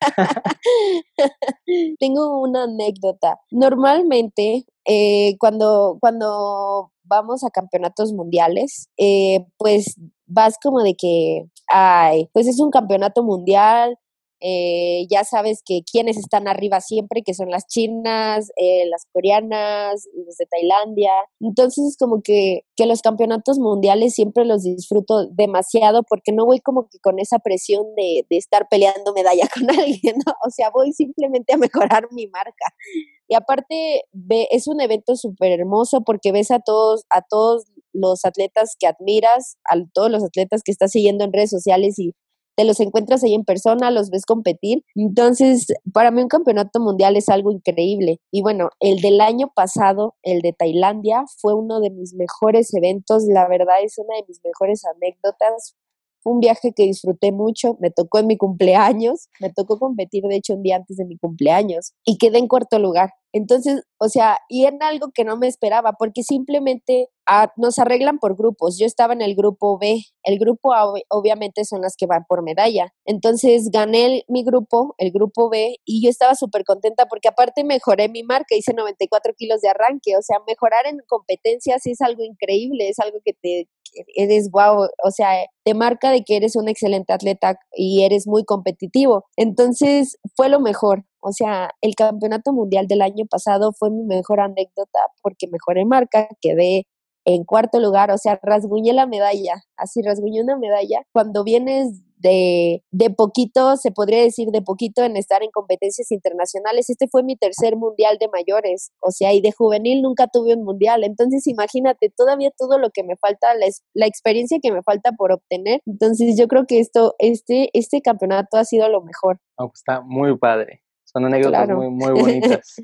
(laughs) Tengo una anécdota. Normalmente, eh, cuando, cuando vamos a campeonatos mundiales, eh, pues vas como de que, ay, pues es un campeonato mundial, eh, ya sabes que quienes están arriba siempre, que son las chinas, eh, las coreanas, los de Tailandia. Entonces es como que, que los campeonatos mundiales siempre los disfruto demasiado porque no voy como que con esa presión de, de estar peleando medalla (laughs) con alguien, ¿no? O sea, voy simplemente a mejorar mi marca. Y aparte, ve, es un evento súper hermoso porque ves a todos, a todos los atletas que admiras, a todos los atletas que estás siguiendo en redes sociales y te los encuentras ahí en persona, los ves competir. Entonces, para mí un campeonato mundial es algo increíble. Y bueno, el del año pasado, el de Tailandia, fue uno de mis mejores eventos. La verdad es una de mis mejores anécdotas. Fue un viaje que disfruté mucho, me tocó en mi cumpleaños, me tocó competir de hecho un día antes de mi cumpleaños y quedé en cuarto lugar. Entonces, o sea, y en algo que no me esperaba, porque simplemente ah, nos arreglan por grupos. Yo estaba en el grupo B, el grupo A obviamente son las que van por medalla. Entonces gané mi grupo, el grupo B, y yo estaba súper contenta porque aparte mejoré mi marca, hice 94 kilos de arranque, o sea, mejorar en competencias es algo increíble, es algo que te, eres guau, o sea, te marca de que eres un excelente atleta y eres muy competitivo. Entonces fue lo mejor. O sea, el campeonato mundial del año pasado fue mi mejor anécdota porque mejoré marca, quedé en cuarto lugar, o sea, rasguñé la medalla, así rasguñé una medalla. Cuando vienes de, de poquito, se podría decir de poquito en estar en competencias internacionales. Este fue mi tercer mundial de mayores, o sea, y de juvenil nunca tuve un mundial. Entonces, imagínate todavía todo lo que me falta, la, la experiencia que me falta por obtener. Entonces, yo creo que esto, este, este campeonato ha sido lo mejor. Pues, está muy padre. Son anécdotas muy, muy (laughs) bonitas.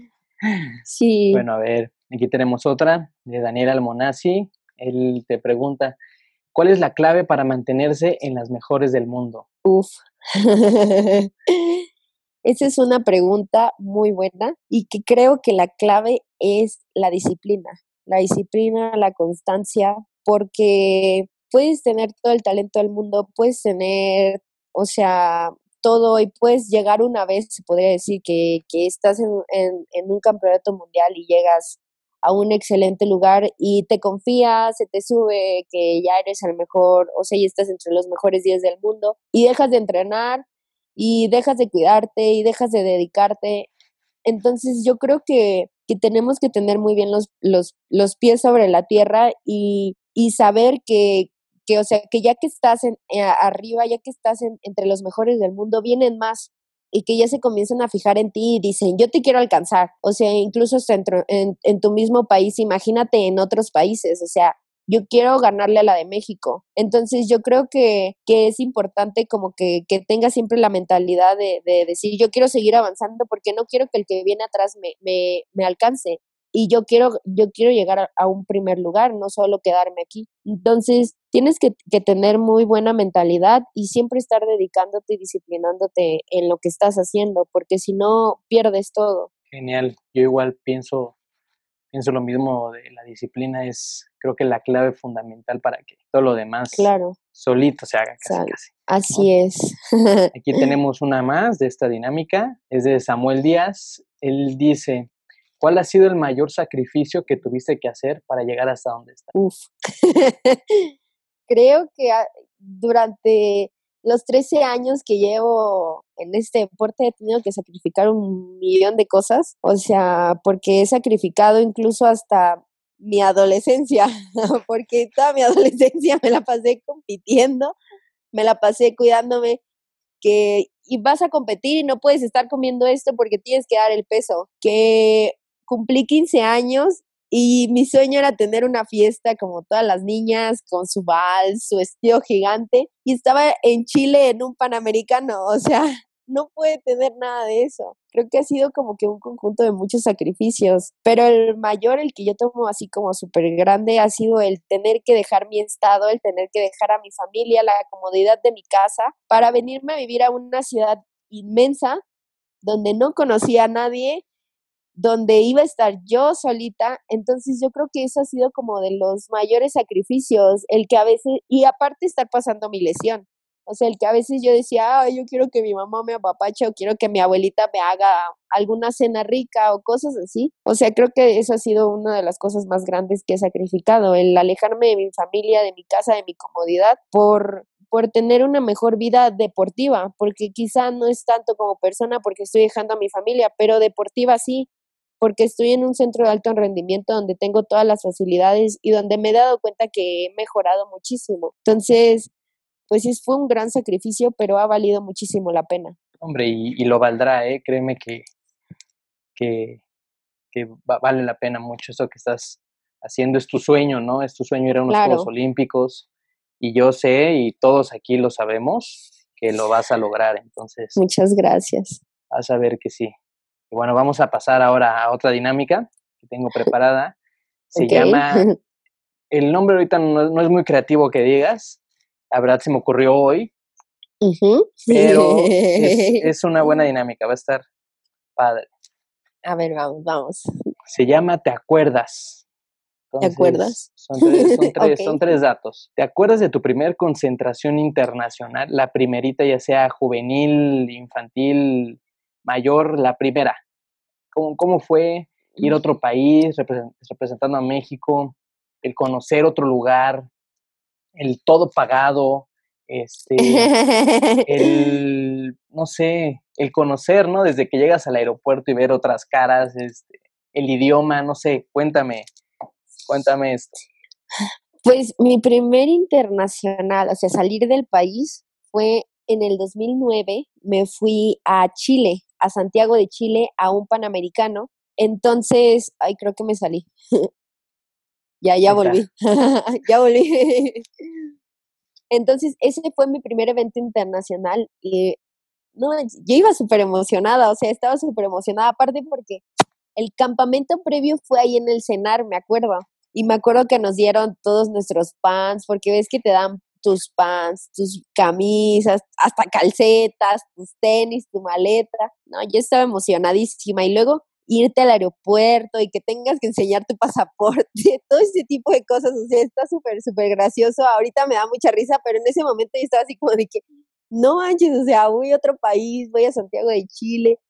sí. Bueno, a ver, aquí tenemos otra de Daniel Almonazzi. Él te pregunta, ¿cuál es la clave para mantenerse en las mejores del mundo? Uf. (laughs) Esa es una pregunta muy buena y que creo que la clave es la disciplina. La disciplina, la constancia, porque puedes tener todo el talento del mundo, puedes tener, o sea, todo y puedes llegar una vez, se podría decir, que, que estás en, en, un campeonato mundial y llegas a un excelente lugar y te confías, se te sube que ya eres el mejor, o sea, y estás entre los mejores días del mundo y dejas de entrenar y dejas de cuidarte y dejas de dedicarte. Entonces yo creo que, que tenemos que tener muy bien los, los, los pies sobre la tierra y, y saber que, que, o sea, que ya que estás en, eh, arriba, ya que estás entre los mejores del mundo, vienen más y que ya se comienzan a fijar en ti y dicen, yo te quiero alcanzar. O sea, incluso en, en, tu mismo país, imagínate en otros países, o sea, yo quiero ganarle a la de México. Entonces yo creo que, que es importante como que, que tenga siempre la mentalidad de, de, decir, yo quiero seguir avanzando porque no quiero que el que viene atrás me, me, me alcance y yo quiero, yo quiero llegar a, un primer lugar, no solo quedarme aquí. Entonces, tienes que, que, tener muy buena mentalidad y siempre estar dedicándote y disciplinándote en lo que estás haciendo, porque si no, pierdes todo. Genial. Yo igual pienso, pienso lo mismo de la disciplina, es creo que la clave fundamental para que todo lo demás claro. solito se haga casi. casi Así es. (laughs) Aquí tenemos una más de esta dinámica, es de Samuel Díaz. Él dice, ¿Cuál ha sido el mayor sacrificio que tuviste que hacer para llegar hasta donde estás? Uf. (laughs) Creo que ah, durante los 13 años que llevo en este deporte he tenido que sacrificar un millón de cosas, o sea, porque he sacrificado incluso hasta mi adolescencia, (laughs) porque toda mi (laughs) adolescencia me la pasé compitiendo, me la pasé cuidándome, que y vas a competir y no puedes estar comiendo esto porque tienes que dar el peso, que cumplí 15 años y mi sueño era tener una fiesta como todas las niñas, con su vals, su vestido gigante, y estaba en Chile en un Panamericano, o sea, (laughs) no puede tener nada de eso. Creo que ha sido como que un conjunto de muchos sacrificios, pero el mayor, el que yo tomo así como súper grande, ha sido el tener que dejar mi estado, el tener que dejar a mi familia, la comodidad de mi casa, para venirme a vivir a una ciudad inmensa donde no conocía a nadie, donde iba a estar yo solita, entonces yo creo que eso ha sido como de los mayores sacrificios, el que a veces, y aparte estar pasando mi lesión, o sea, el que a veces yo decía, yo quiero que mi mamá me apapache o quiero que mi abuelita me haga alguna cena rica o cosas así. O sea, creo que eso ha sido una de las cosas más grandes que he sacrificado, el alejarme de mi familia, de mi casa, de mi comodidad, por, por tener una mejor vida deportiva, porque quizá no es tanto como persona porque estoy dejando a mi familia, pero deportiva sí, porque estoy en un centro de alto rendimiento donde tengo todas las facilidades y donde me he dado cuenta que he mejorado muchísimo. Entonces, pues sí, fue un gran sacrificio, pero ha valido muchísimo la pena. Hombre, y, lo valdrá, ¿eh? Créeme que, que, que vale la pena mucho eso que estás haciendo. Es tu sueño, ¿no? Es tu sueño ir a unos Juegos Olímpicos. Y yo sé, y todos aquí lo sabemos, que lo vas a lograr. Entonces. Muchas gracias. Vas a ver que sí. Y bueno, vamos a pasar ahora a otra dinámica que tengo preparada. (laughs) Se llama, (laughs) el nombre ahorita no, es muy creativo que digas, la verdad se me ocurrió hoy, pero es, una buena dinámica, va a estar padre. A ver, vamos, vamos. Se llama Te acuerdas. ¿Te acuerdas? Son tres, son, (laughs) tres, son tres datos. ¿Te acuerdas de tu primer concentración internacional? La primerita, ya sea juvenil, infantil, mayor, la primera? ¿Cómo, cómo fue ir a otro país representando a México, el conocer otro lugar, el todo pagado, este, el, (laughs) no sé, el conocer, ¿no? Desde que llegas al aeropuerto y ver otras caras, este, el idioma, no sé, cuéntame, cuéntame esto. Pues mi primer internacional, o sea, salir del país fue en el 2009 me fui a Chile, a Santiago de Chile, a un Panamericano. Entonces, ay, creo que me salí. (laughs) ya, ya volví. (laughs) ya volví. (laughs) Entonces, ese fue mi primer evento internacional y no, yo iba súper emocionada, o sea, estaba súper emocionada, aparte porque el campamento previo fue ahí en el cenar, me acuerdo. Y me acuerdo que nos dieron todos nuestros pants, porque ves que te dan tus pants, tus camisas, hasta calcetas, tus tenis, tu maleta. No, yo estaba emocionadísima. Y luego irte al aeropuerto y que tengas que enseñar tu pasaporte, (laughs) todo ese tipo de cosas. O sea, está súper, súper gracioso. Ahorita me da mucha risa, pero en ese momento yo estaba así como de que, no manches, o sea, voy a otro país, voy a Santiago de Chile,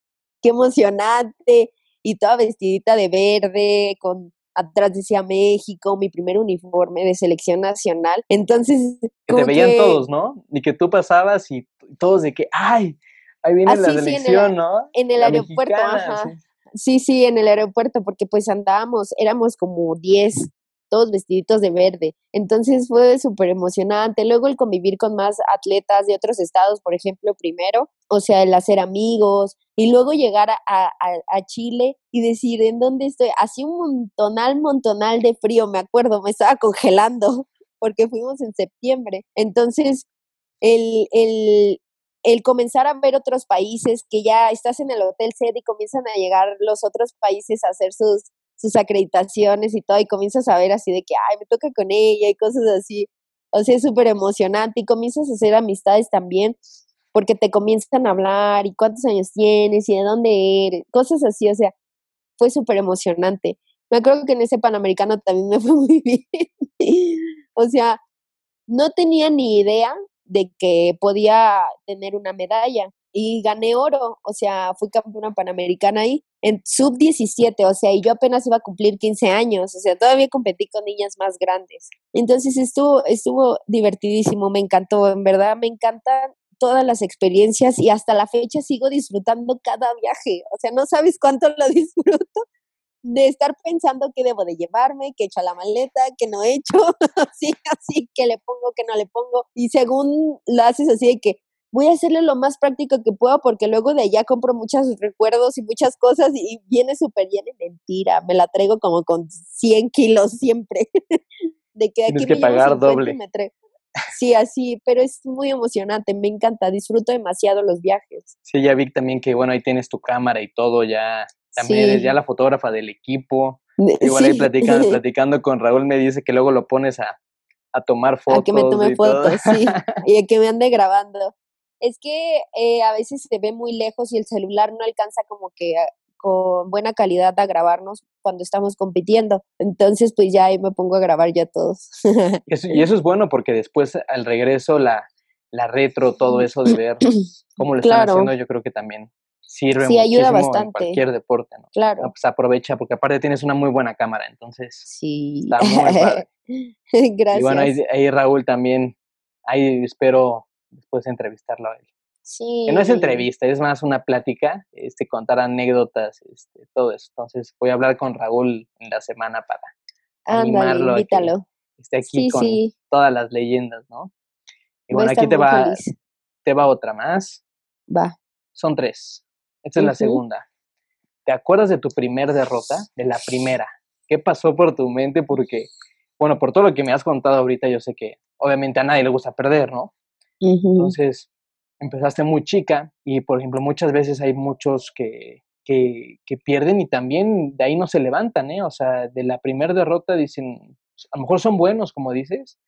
qué emocionante. Y toda vestidita de verde, con atrás decía México, mi primer uniforme de selección nacional. Entonces. Que te veían todos, ¿no? Y que tú pasabas y todos de que, ¡ay! Ahí viene la selección, ¿no? En el aeropuerto, ajá. Sí. sí. en el aeropuerto, porque pues andábamos, éramos como 10 todos vestiditos de verde. Entonces fue súper emocionante. Luego el convivir con más atletas de otros estados, por ejemplo, primero, o sea, el hacer amigos y luego llegar a, a, Chile y decir, ¿en dónde estoy? Hacía un montonal, montonal de frío, me acuerdo, me estaba congelando (laughs) porque fuimos en septiembre. Entonces, el, el, el comenzar a ver otros países, que ya estás en el hotel sede y comienzan a llegar los otros países a hacer sus sus acreditaciones y todo, y comienzas a ver así de que, ay, me toca con ella y cosas así. O sea, es súper emocionante y comienzas a hacer amistades también porque te comienzan a hablar y cuántos años tienes y de dónde eres, cosas así, o sea, fue súper emocionante. Me acuerdo que en ese Panamericano también me (laughs) fue muy bien. o sea, no tenía ni idea de que podía tener una medalla y gané oro, o sea, fui campeona panamericana ahí en sub 17, o sea, y yo apenas iba a cumplir 15 años, o sea, todavía competí con niñas más grandes. Entonces estuvo estuvo divertidísimo, me encantó, en verdad me encantan todas las experiencias y hasta la fecha sigo disfrutando cada viaje, o sea, no sabes cuánto lo (laughs) disfruto de estar pensando qué debo de llevarme, qué he hecho a la maleta, qué no he hecho, (laughs) así, así, que le pongo, que no le pongo, y según lo haces así de que voy a hacerle lo más práctico que puedo porque luego de allá compro muchos recuerdos y muchas cosas y viene súper bien en mentira. Me la traigo como con 100 kilos siempre. (laughs) de que aquí Tienes que pagar doble. Sí, así, pero es muy emocionante, me encanta, disfruto demasiado los viajes. Sí, ya vi también que, bueno, ahí tienes tu cámara y todo, ya también eres ya la fotógrafa del equipo. Igual ahí platicando, (laughs) platicando con Raúl me dice que luego lo pones a, a tomar fotos. A que me tome fotos, sí, (laughs) y a que me ande grabando es que eh, a veces se ve muy lejos y el celular no alcanza como que con buena calidad a grabarnos cuando estamos compitiendo. Entonces, pues ya ahí me pongo a grabar ya todos. (laughs) y eso es bueno porque después al regreso la, la retro, todo eso de ver (clears throat) cómo lo están haciendo, yo creo que también sirve sí, ayuda bastante. en cualquier deporte, ¿no? Claro. pues aprovecha, porque aparte tienes una muy buena cámara, entonces sí. está muy padre. (laughs) Gracias. Y bueno, ahí, ahí Raúl también, ahí espero después entrevistarlo a él. Sí. Que no es entrevista, es más una plática, este, contar anécdotas, este, todo eso. Entonces voy a hablar con Raúl en la semana para animarlo. invítalo. esté aquí con todas las leyendas, ¿no? Y bueno, aquí te va, te va otra más. Va. Son tres. Esta es la segunda. ¿Te acuerdas de tu primer derrota? De la primera. ¿Qué pasó por tu mente? Porque, bueno, por todo lo que me has contado ahorita, yo sé que obviamente a nadie le gusta perder, ¿no? Entonces, empezaste muy chica y, por ejemplo, muchas veces hay muchos que, que, pierden y también de ahí no se levantan, ¿eh? O sea, de la primera derrota dicen, a lo mejor son buenos, como dices,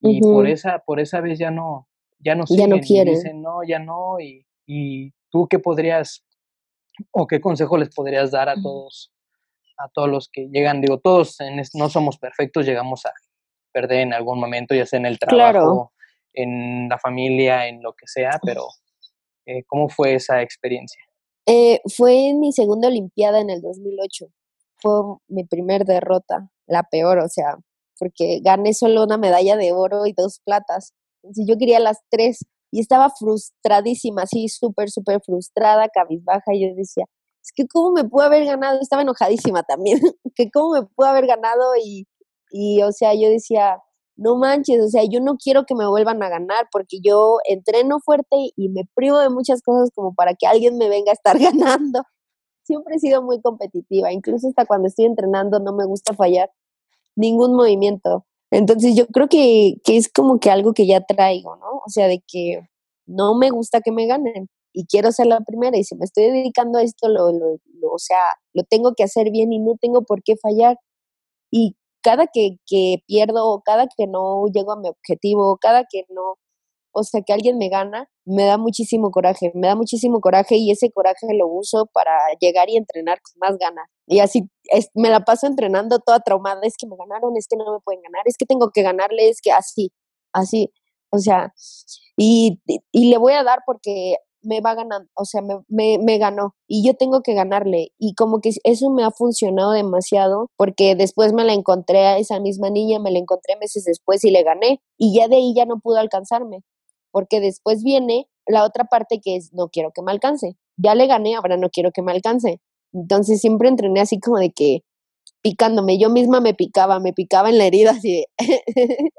y por esa por esa vez ya no ya no siguen, ya no quieren. dicen no ya no y, y tú qué podrías o qué consejo les podrías dar a todos a todos los que llegan digo todos no somos perfectos llegamos a perder en algún momento ya sea en el trabajo en la familia, en lo que sea, pero eh, ¿cómo fue esa experiencia? Eh, fue en mi segunda Olimpiada en el 2008. Fue mi primer derrota, la peor, o sea, porque gané solo una medalla de oro y dos platas. Entonces yo quería las tres y estaba frustradísima, así súper, súper frustrada, cabizbaja. Y yo decía, es que cómo me pude haber ganado, estaba enojadísima también, (laughs) que cómo me pude haber ganado y, y, o sea, yo decía, no manches, o sea, yo no quiero que me vuelvan a ganar porque yo entreno fuerte y me privo de muchas cosas como para que alguien me venga a estar (laughs) ganando. Siempre he sido muy competitiva, incluso hasta cuando estoy entrenando no me gusta fallar ningún movimiento. Entonces yo creo que, que es como que algo que ya traigo, ¿no? O sea, de que no me gusta que me ganen y quiero ser la primera y si me estoy dedicando a esto, lo, lo, o sea, lo tengo que hacer bien y no tengo por qué fallar. Y cada que, que pierdo, cada que no llego a mi objetivo, cada que no, o sea, que alguien me gana, me da muchísimo coraje, me da muchísimo coraje y ese coraje lo uso para llegar y entrenar con más ganas. Y así me la paso entrenando toda traumada, es que me ganaron, es que no me pueden ganar, es que tengo que ganarle, es que así, así, o sea, y, y le voy a dar porque me va ganando, o sea, me, me, me, ganó y yo tengo que ganarle. Y como que eso me ha funcionado demasiado porque después me la encontré a esa misma niña, me la encontré meses después y le gané. Y ya de ahí ya no pudo alcanzarme, porque después viene la otra parte que es, no quiero que me alcance. Ya le gané, ahora no quiero que me alcance. Entonces siempre entrené así como de que picándome, yo misma me picaba, me picaba en la herida así de, (laughs)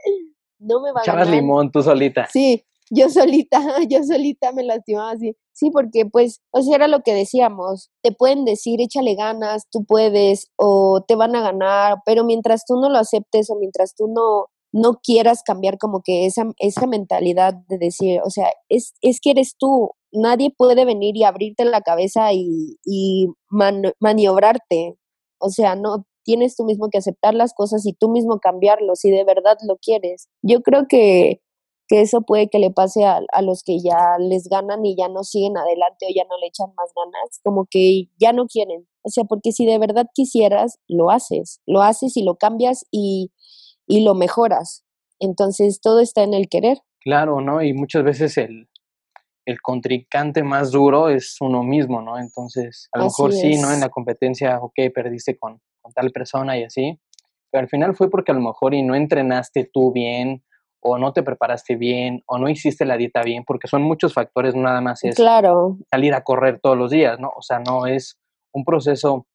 no me va a ganar. limón tú solita. Sí, yo solita, (laughs) yo solita me lastimaba así. Sí, porque pues, o sea, era lo que decíamos, te pueden decir, échale ganas, tú puedes, o te van a ganar, pero mientras tú no lo aceptes o mientras tú no, no quieras cambiar como que esa, esa mentalidad de decir, o sea, es, es que eres tú, nadie puede venir y abrirte la cabeza y, y maniobrarte, o sea, no, tienes tú mismo que aceptar las cosas y tú mismo cambiarlo si de verdad lo quieres. Yo creo que que eso puede que le pase a, a, los que ya les ganan y ya no siguen adelante o ya no le echan más ganas, como que ya no quieren. O sea, porque si de verdad quisieras, lo haces, lo haces y lo cambias y, y lo mejoras. Entonces, todo está en el querer. Claro, ¿no? Y muchas veces el, el contrincante más duro es uno mismo, ¿no? Entonces, a lo mejor sí, ¿no? En la competencia, ok, perdiste con, con tal persona y así, pero al final fue porque a lo mejor y no entrenaste tú bien, o no te preparaste bien, o no hiciste la dieta bien, porque son muchos factores, no nada más es claro. salir a correr todos los días, ¿no? O sea, no es un proceso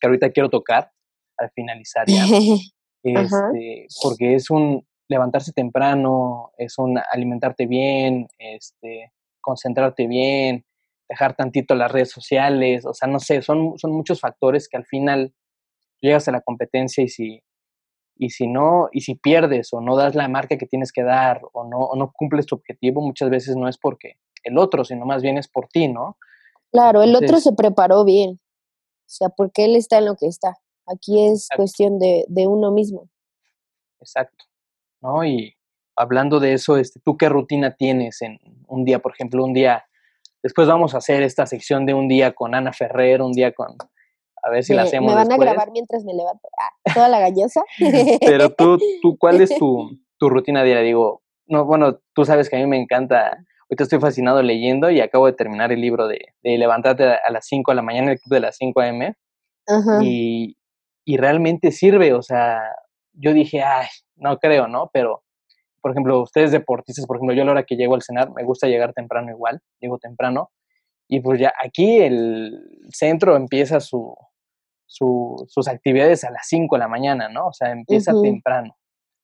que ahorita quiero tocar al finalizar ya, (laughs) este, porque es un levantarse temprano, es un alimentarte bien, este, concentrarte bien, dejar tantito las redes sociales, o sea, no sé, son, son muchos factores que al final llegas a la competencia y si y si no, y si pierdes o no das la marca que tienes que dar o no, o no cumples tu objetivo, muchas veces no es porque el otro, sino más bien es por ti, ¿no? Claro, el otro se preparó bien, o sea, porque él está en lo que está. Aquí es cuestión de, de, uno mismo. Exacto, ¿no? Y hablando de eso, este, ¿tú qué rutina tienes en un día, por ejemplo, un día, después vamos a hacer esta sección de un día con Ana Ferrer, un día con a ver si la hacemos. Me van a grabar mientras me levanto. Ah, toda la gallosa. (laughs) Pero tú, tú, ¿cuál es tu, (laughs) tu rutina diaria? Digo, no, bueno, tú sabes que a mí me encanta. Ahorita estoy fascinado leyendo y acabo de terminar el libro de, de Levantarte a las 5 de la mañana, el club de las 5 a.m. Y, y realmente sirve, o sea, yo dije, ay, no creo, ¿no? Pero, por ejemplo, ustedes deportistas, por ejemplo, yo a la hora que llego al cenar, me gusta llegar temprano igual, llego temprano, y pues ya aquí el centro empieza su, sus actividades a las 5 de la mañana, ¿no? O sea, empieza temprano.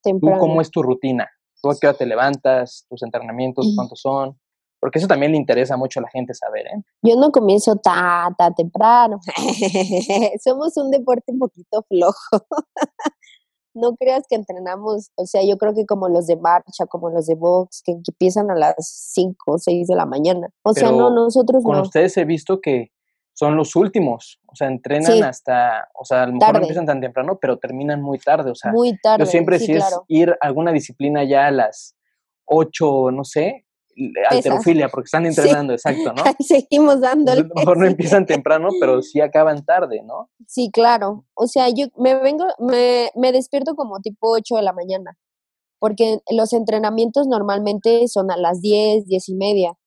temprano. ¿Tú cómo es tu rutina? ¿Tú a qué hora te levantas? ¿Tus entrenamientos cuántos son? Porque eso también le interesa mucho a la gente saber, ¿eh? Yo no comienzo tan, tan temprano. (laughs) Somos un deporte un poquito flojo. (laughs) no creas que entrenamos, o sea, yo creo que como los de marcha, como los de box, que, empiezan a las 5 o 6 de la mañana. O sea, no, nosotros con ustedes he visto que son los últimos, o sea, entrenan hasta, o sea, a lo mejor no empiezan tan temprano, pero terminan muy tarde, o sea, muy tarde, yo siempre sí, es ir a alguna disciplina ya a las 8, no sé, alterofilia, porque están entrenando, exacto, ¿no? (laughs) seguimos dándole. A lo mejor no empiezan temprano, pero (laughs) sí acaban tarde, ¿no? Sí, claro. O sea, yo me vengo, me, me despierto como tipo 8 de la mañana, porque los entrenamientos normalmente son a las 10, 10 y media.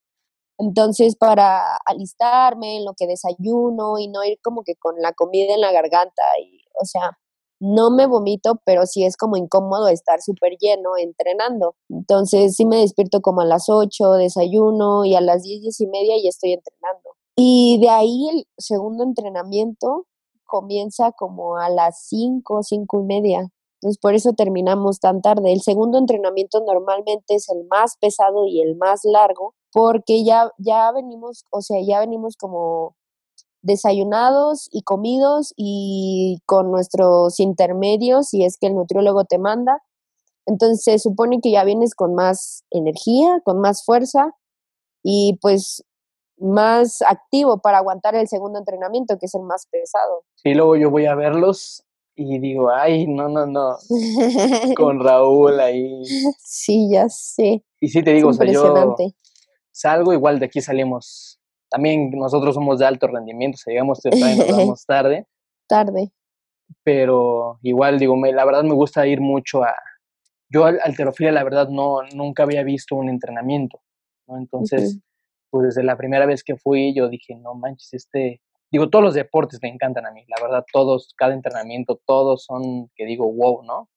Entonces, para alistarme en lo que desayuno y no ir como que con la comida en la garganta, y, o sea, no me vomito, pero sí es como incómodo estar súper lleno entrenando. Entonces, sí me despierto como a las 8, desayuno y a las 10, 10 y media ya estoy entrenando. Y de ahí el segundo entrenamiento comienza como a las 5, 5 y media. Entonces por eso terminamos tan tarde. El segundo entrenamiento normalmente es el más pesado y el más largo, porque ya, ya venimos, o sea, ya venimos como desayunados y comidos y con nuestros intermedios, si es que el nutriólogo te manda. Entonces se supone que ya vienes con más energía, con más fuerza y pues más activo para aguantar el segundo entrenamiento, que es el más pesado. Sí, luego yo voy a verlos y digo, ay, no, no, no, (laughs) con Raúl ahí. Sí, ya sé. Y sí te digo, o sea, yo salgo, igual de aquí salimos, también nosotros somos de alto rendimiento, o sea, llegamos temprano y nos (laughs) vamos tarde. Tarde. Pero igual, digo, me, la verdad me gusta ir mucho a... Yo al alterofilia, la verdad, no, nunca había visto un entrenamiento, ¿no? Entonces, pues desde la primera vez que fui, yo dije, no manches, este... Digo, todos los deportes me encantan a mí, la verdad, todos, cada entrenamiento, todos son, que digo, wow, ¿no?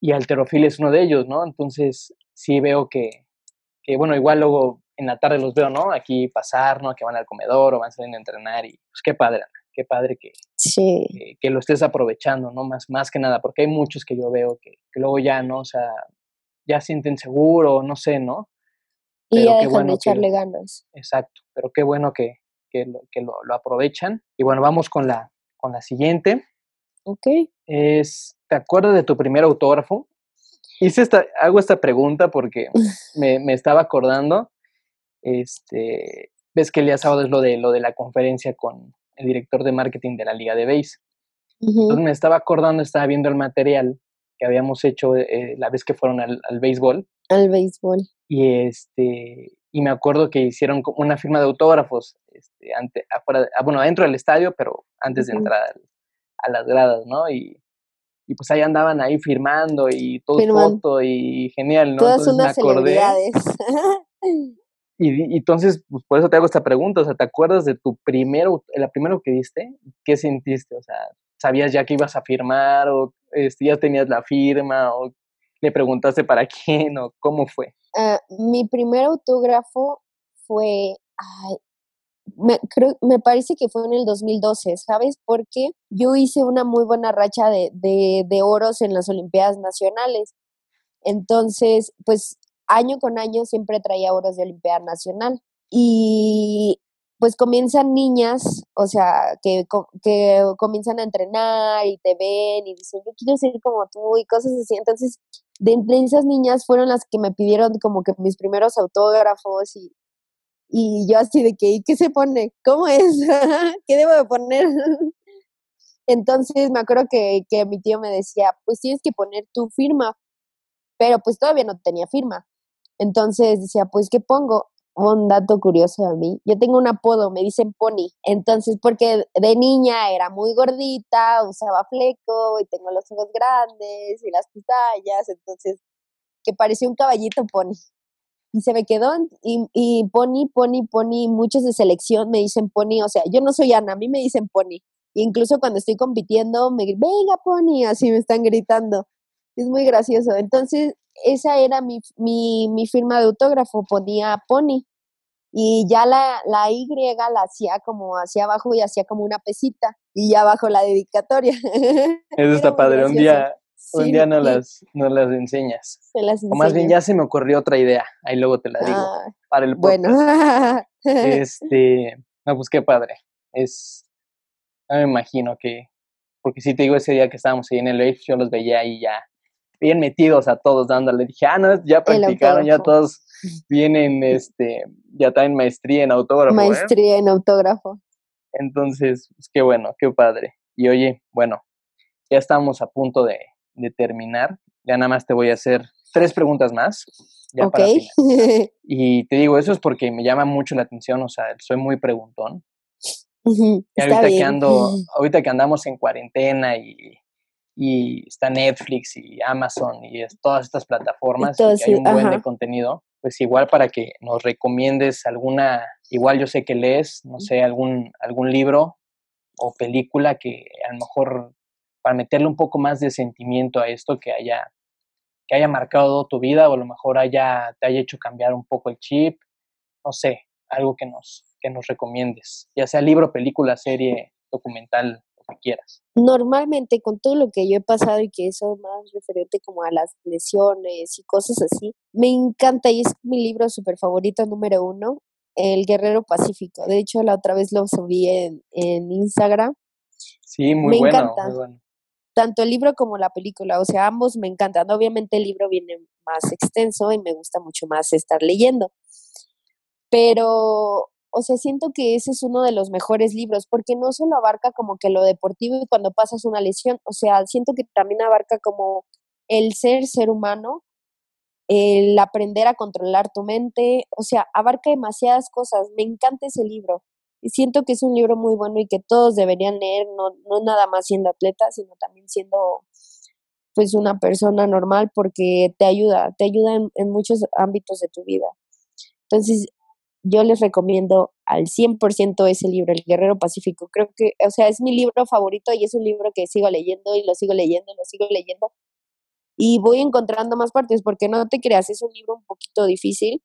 Y alterofilia es uno de ellos, ¿no? Entonces, sí veo que, que, bueno, igual luego en la tarde los veo, ¿no? Aquí pasar, ¿no? Que van al comedor o van saliendo a entrenar y pues qué padre, qué padre que, que, lo estés aprovechando, ¿no? Más, más que nada, porque hay muchos que yo veo que, luego ya, ¿no? O sea, ya sienten seguro, no sé, ¿no? y ya dejan de echarle ganas. Exacto, pero qué bueno que, que, lo, que lo, lo, aprovechan. Y bueno, vamos con la, con la siguiente. Ok. Es, ¿te acuerdas de tu primer autógrafo? Hice esta, hago esta pregunta porque (laughs) me, me estaba acordando este, ves que el día sábado es lo de, lo de la conferencia con el director de marketing de la Liga de Base. Entonces me estaba acordando, estaba viendo el material que habíamos hecho eh, la vez que fueron al, al béisbol. Al béisbol. Y este y me acuerdo que hicieron una firma de autógrafos este, ante, afuera, ah, bueno, adentro del estadio, pero antes de entrar a las gradas, ¿no? Y, y pues ahí andaban ahí firmando y todo foto y genial, ¿no? Todas unas celebridades. Y, entonces, pues por eso te hago esta pregunta, o sea, ¿te acuerdas de tu primero, la primero que diste? ¿Qué sentiste? O sea, ¿sabías ya que ibas a firmar o este, ya tenías la firma o le preguntaste para (laughs) quién o cómo fue? Ah, mi primer autógrafo fue, ay, me, creo, me parece que fue en el 2012, ¿sabes? Porque yo hice una muy buena racha de, de, de oros en las Olimpiadas Nacionales. Entonces, pues año con año siempre traía oros de Olimpiada Nacional. Y pues comienzan niñas, o sea, que, que comienzan a entrenar y te ven y dicen, yo quiero ser como tú y cosas así. Entonces, de, esas niñas fueron las que me pidieron como que mis primeros autógrafos y, y yo así de que, ¿y qué se pone? ¿Cómo es? (laughs) ¿Qué debo de poner? (laughs) Entonces me acuerdo que, que mi tío me decía, pues tienes que poner tu firma, pero pues todavía no tenía firma. Entonces decía, pues, ¿qué pongo? Un dato curioso de mí. Yo tengo un apodo, me dicen Pony. Entonces, porque de niña era muy gordita, usaba fleco y tengo los ojos grandes y las pestañas, entonces, que parecía un caballito Pony. Y se me quedó, y, y Pony, Pony, Pony, muchos de selección me dicen Pony, o sea, yo no soy Ana, a mí me dicen Pony. incluso cuando estoy compitiendo, me venga Pony, así me están gritando. Es muy gracioso. Entonces, esa era mi, mi, mi firma de autógrafo, ponía Pony. Y ya la, la Y la hacía como hacia abajo y hacía como una pesita. Y ya abajo la dedicatoria. (laughs) Eso está padre. Un día, un día no, las, no las enseñas. o más bien ya se me ocurrió otra idea. Ahí luego te la digo. Ah, para el Bueno. (laughs) este, no, pues qué padre. Es, no me imagino que, porque si te digo ese día que estábamos ahí en el live, yo los veía ahí ya bien metidos a todos dándole. Dije, ah, no, ya practicaron, ya todos (laughs) vienen, este, ya traen maestría en autógrafo. ¿eh? Maestría en autógrafo. Entonces, pues qué bueno, qué padre. Y oye, bueno, ya estamos a punto de, terminar. Ya nada más te voy a hacer tres preguntas más. Ya ok. (laughs) y te digo, eso es porque me llama mucho la atención, o sea, soy muy preguntón. y ahorita que ando, (laughs) ahorita que andamos en cuarentena y y está Netflix y Amazon y es, todas estas plataformas y, que hay un buen de contenido, pues igual para que nos recomiendes alguna, igual yo sé que lees, no sé, algún, algún libro o película que a lo mejor para meterle un poco más de sentimiento a esto que haya que haya marcado tu vida o a lo mejor haya te haya hecho cambiar un poco el chip, no sé, algo que nos que nos recomiendes, ya sea libro, película, serie, documental, que quieras. Normalmente con todo lo que yo he pasado y que eso más referente como a las lesiones y cosas así, me encanta y es mi libro súper favorito número uno, El Guerrero Pacífico. De hecho, la otra vez lo subí en, en Instagram. Sí, muy me bueno, encanta. muy bueno. Tanto el libro como la película, o sea, ambos me encantan. Obviamente el libro viene más extenso y me gusta mucho más estar leyendo. Pero o sea, siento que ese es uno de los mejores libros, porque no solo abarca como que lo deportivo y cuando pasas una lesión, o sea, siento que también abarca como el ser ser humano, el aprender a controlar tu mente, o sea, abarca demasiadas cosas. Me encanta ese libro. Y siento que es un libro muy bueno y que todos deberían leer, no, no nada más siendo atleta, sino también siendo pues una persona normal porque te ayuda, te ayuda en, en muchos ámbitos de tu vida. Entonces, yo les recomiendo al 100% ese libro, El Guerrero Pacífico. Creo que, o sea, es mi libro favorito y es un libro que sigo leyendo y lo sigo leyendo y lo sigo leyendo. Y voy encontrando más partes porque no te creas, es un libro un poquito difícil,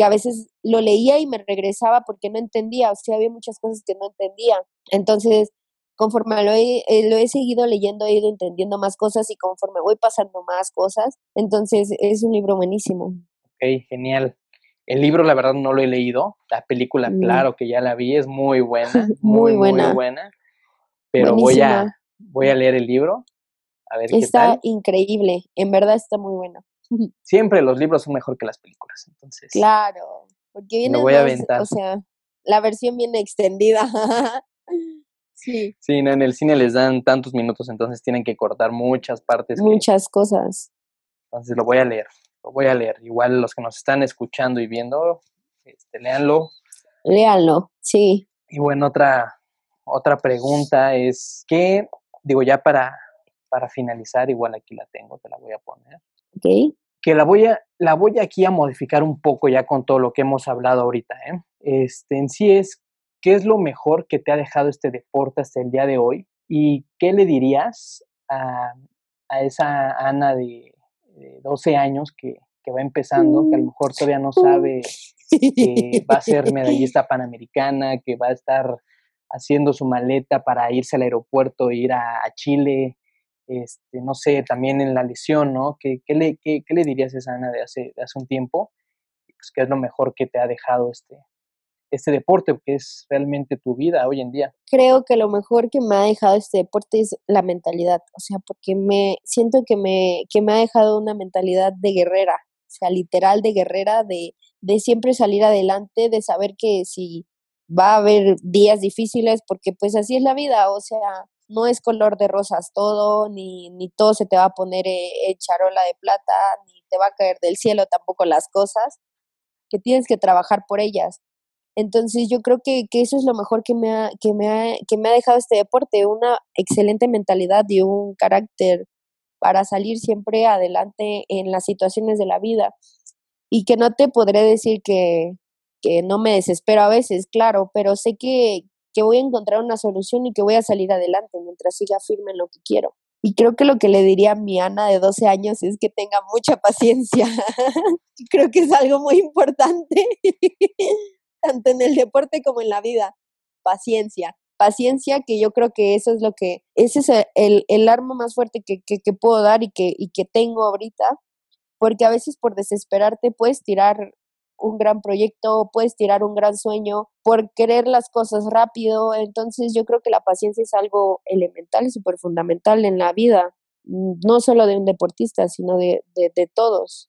que a veces lo leía y me regresaba porque no entendía, o sea, había muchas cosas que no entendía. Entonces, conforme lo he, eh, lo he seguido leyendo, he ido entendiendo más cosas y conforme voy pasando más cosas, entonces es un libro buenísimo. Ok, genial. El libro, la verdad, no lo he leído. La película, Mm. claro que ya la vi, es muy buena. (laughs) Muy Muy, buena. muy buena. Pero voy a, voy a leer el libro, a ver qué Está tal. increíble, en verdad está muy bueno. Siempre los libros son mejor que las películas, entonces. Claro, porque viene voy a más, aventar. o sea, la versión viene extendida. (laughs) sí, Sí, no, en el cine les dan tantos minutos, entonces tienen que cortar muchas partes. que- muchas cosas. entonces lo voy a leer, lo voy a leer. Igual los que nos están escuchando y viendo, este, léanlo. Léanlo, sí. Y bueno, otra, otra pregunta es, ¿qué, digo ya para, para finalizar, igual aquí la tengo, te la voy a poner, ¿Ok? que la voy a, la voy aquí a modificar un poco ya con todo lo que hemos hablado ahorita, ¿eh? Este, en sí es, ¿qué es lo mejor que te ha dejado este deporte hasta el día de hoy? ¿Y qué le dirías a, a esa Ana de, de 12 años que, que va empezando, que a lo mejor todavía no sabe que va a ser (laughs) medallista panamericana, que va a estar haciendo su maleta para irse al aeropuerto e ir a, a Chile, este, no sé, también en la lesión, ¿no? ¿Qué, qué le, qué, le dirías esa Ana de hace, de hace un tiempo? Pues, ¿Qué es lo mejor que te ha dejado este, este deporte, que es realmente tu vida hoy en día? Creo que lo mejor que me ha dejado este deporte es la mentalidad, o sea, porque me siento que me, que me ha dejado una mentalidad de guerrera, o sea, literal de guerrera, de, de siempre salir adelante, de saber que si va a haber días difíciles, porque pues así es la vida, o sea, no es color de rosas todo, ni, ni todo se te va a poner eh, en charola de plata, ni te va a caer del cielo tampoco las cosas, que tienes que trabajar por ellas. Entonces yo creo que, que eso es lo mejor que me, ha, que, me ha, que me ha dejado este deporte, una excelente mentalidad y un carácter para salir siempre adelante en las situaciones de la vida. Y que no te podré decir que, que no me desespero a veces, claro, pero sé que, que voy a encontrar una solución y que voy a salir adelante mientras siga firme en lo que quiero. Y creo que lo que le diría a mi Ana de 12 años es que tenga mucha paciencia. (laughs) creo que es algo muy importante, (laughs) tanto en el deporte como en la vida. Paciencia. Paciencia, que yo creo que eso es lo que, ese es el, el arma más fuerte que, que, que puedo dar y que, y que tengo ahorita, porque a veces por desesperarte puedes tirar un gran proyecto, puedes tirar un gran sueño por querer las cosas rápido. Entonces yo creo que la paciencia es algo elemental y súper fundamental en la vida, no solo de un deportista, sino de, de, de todos.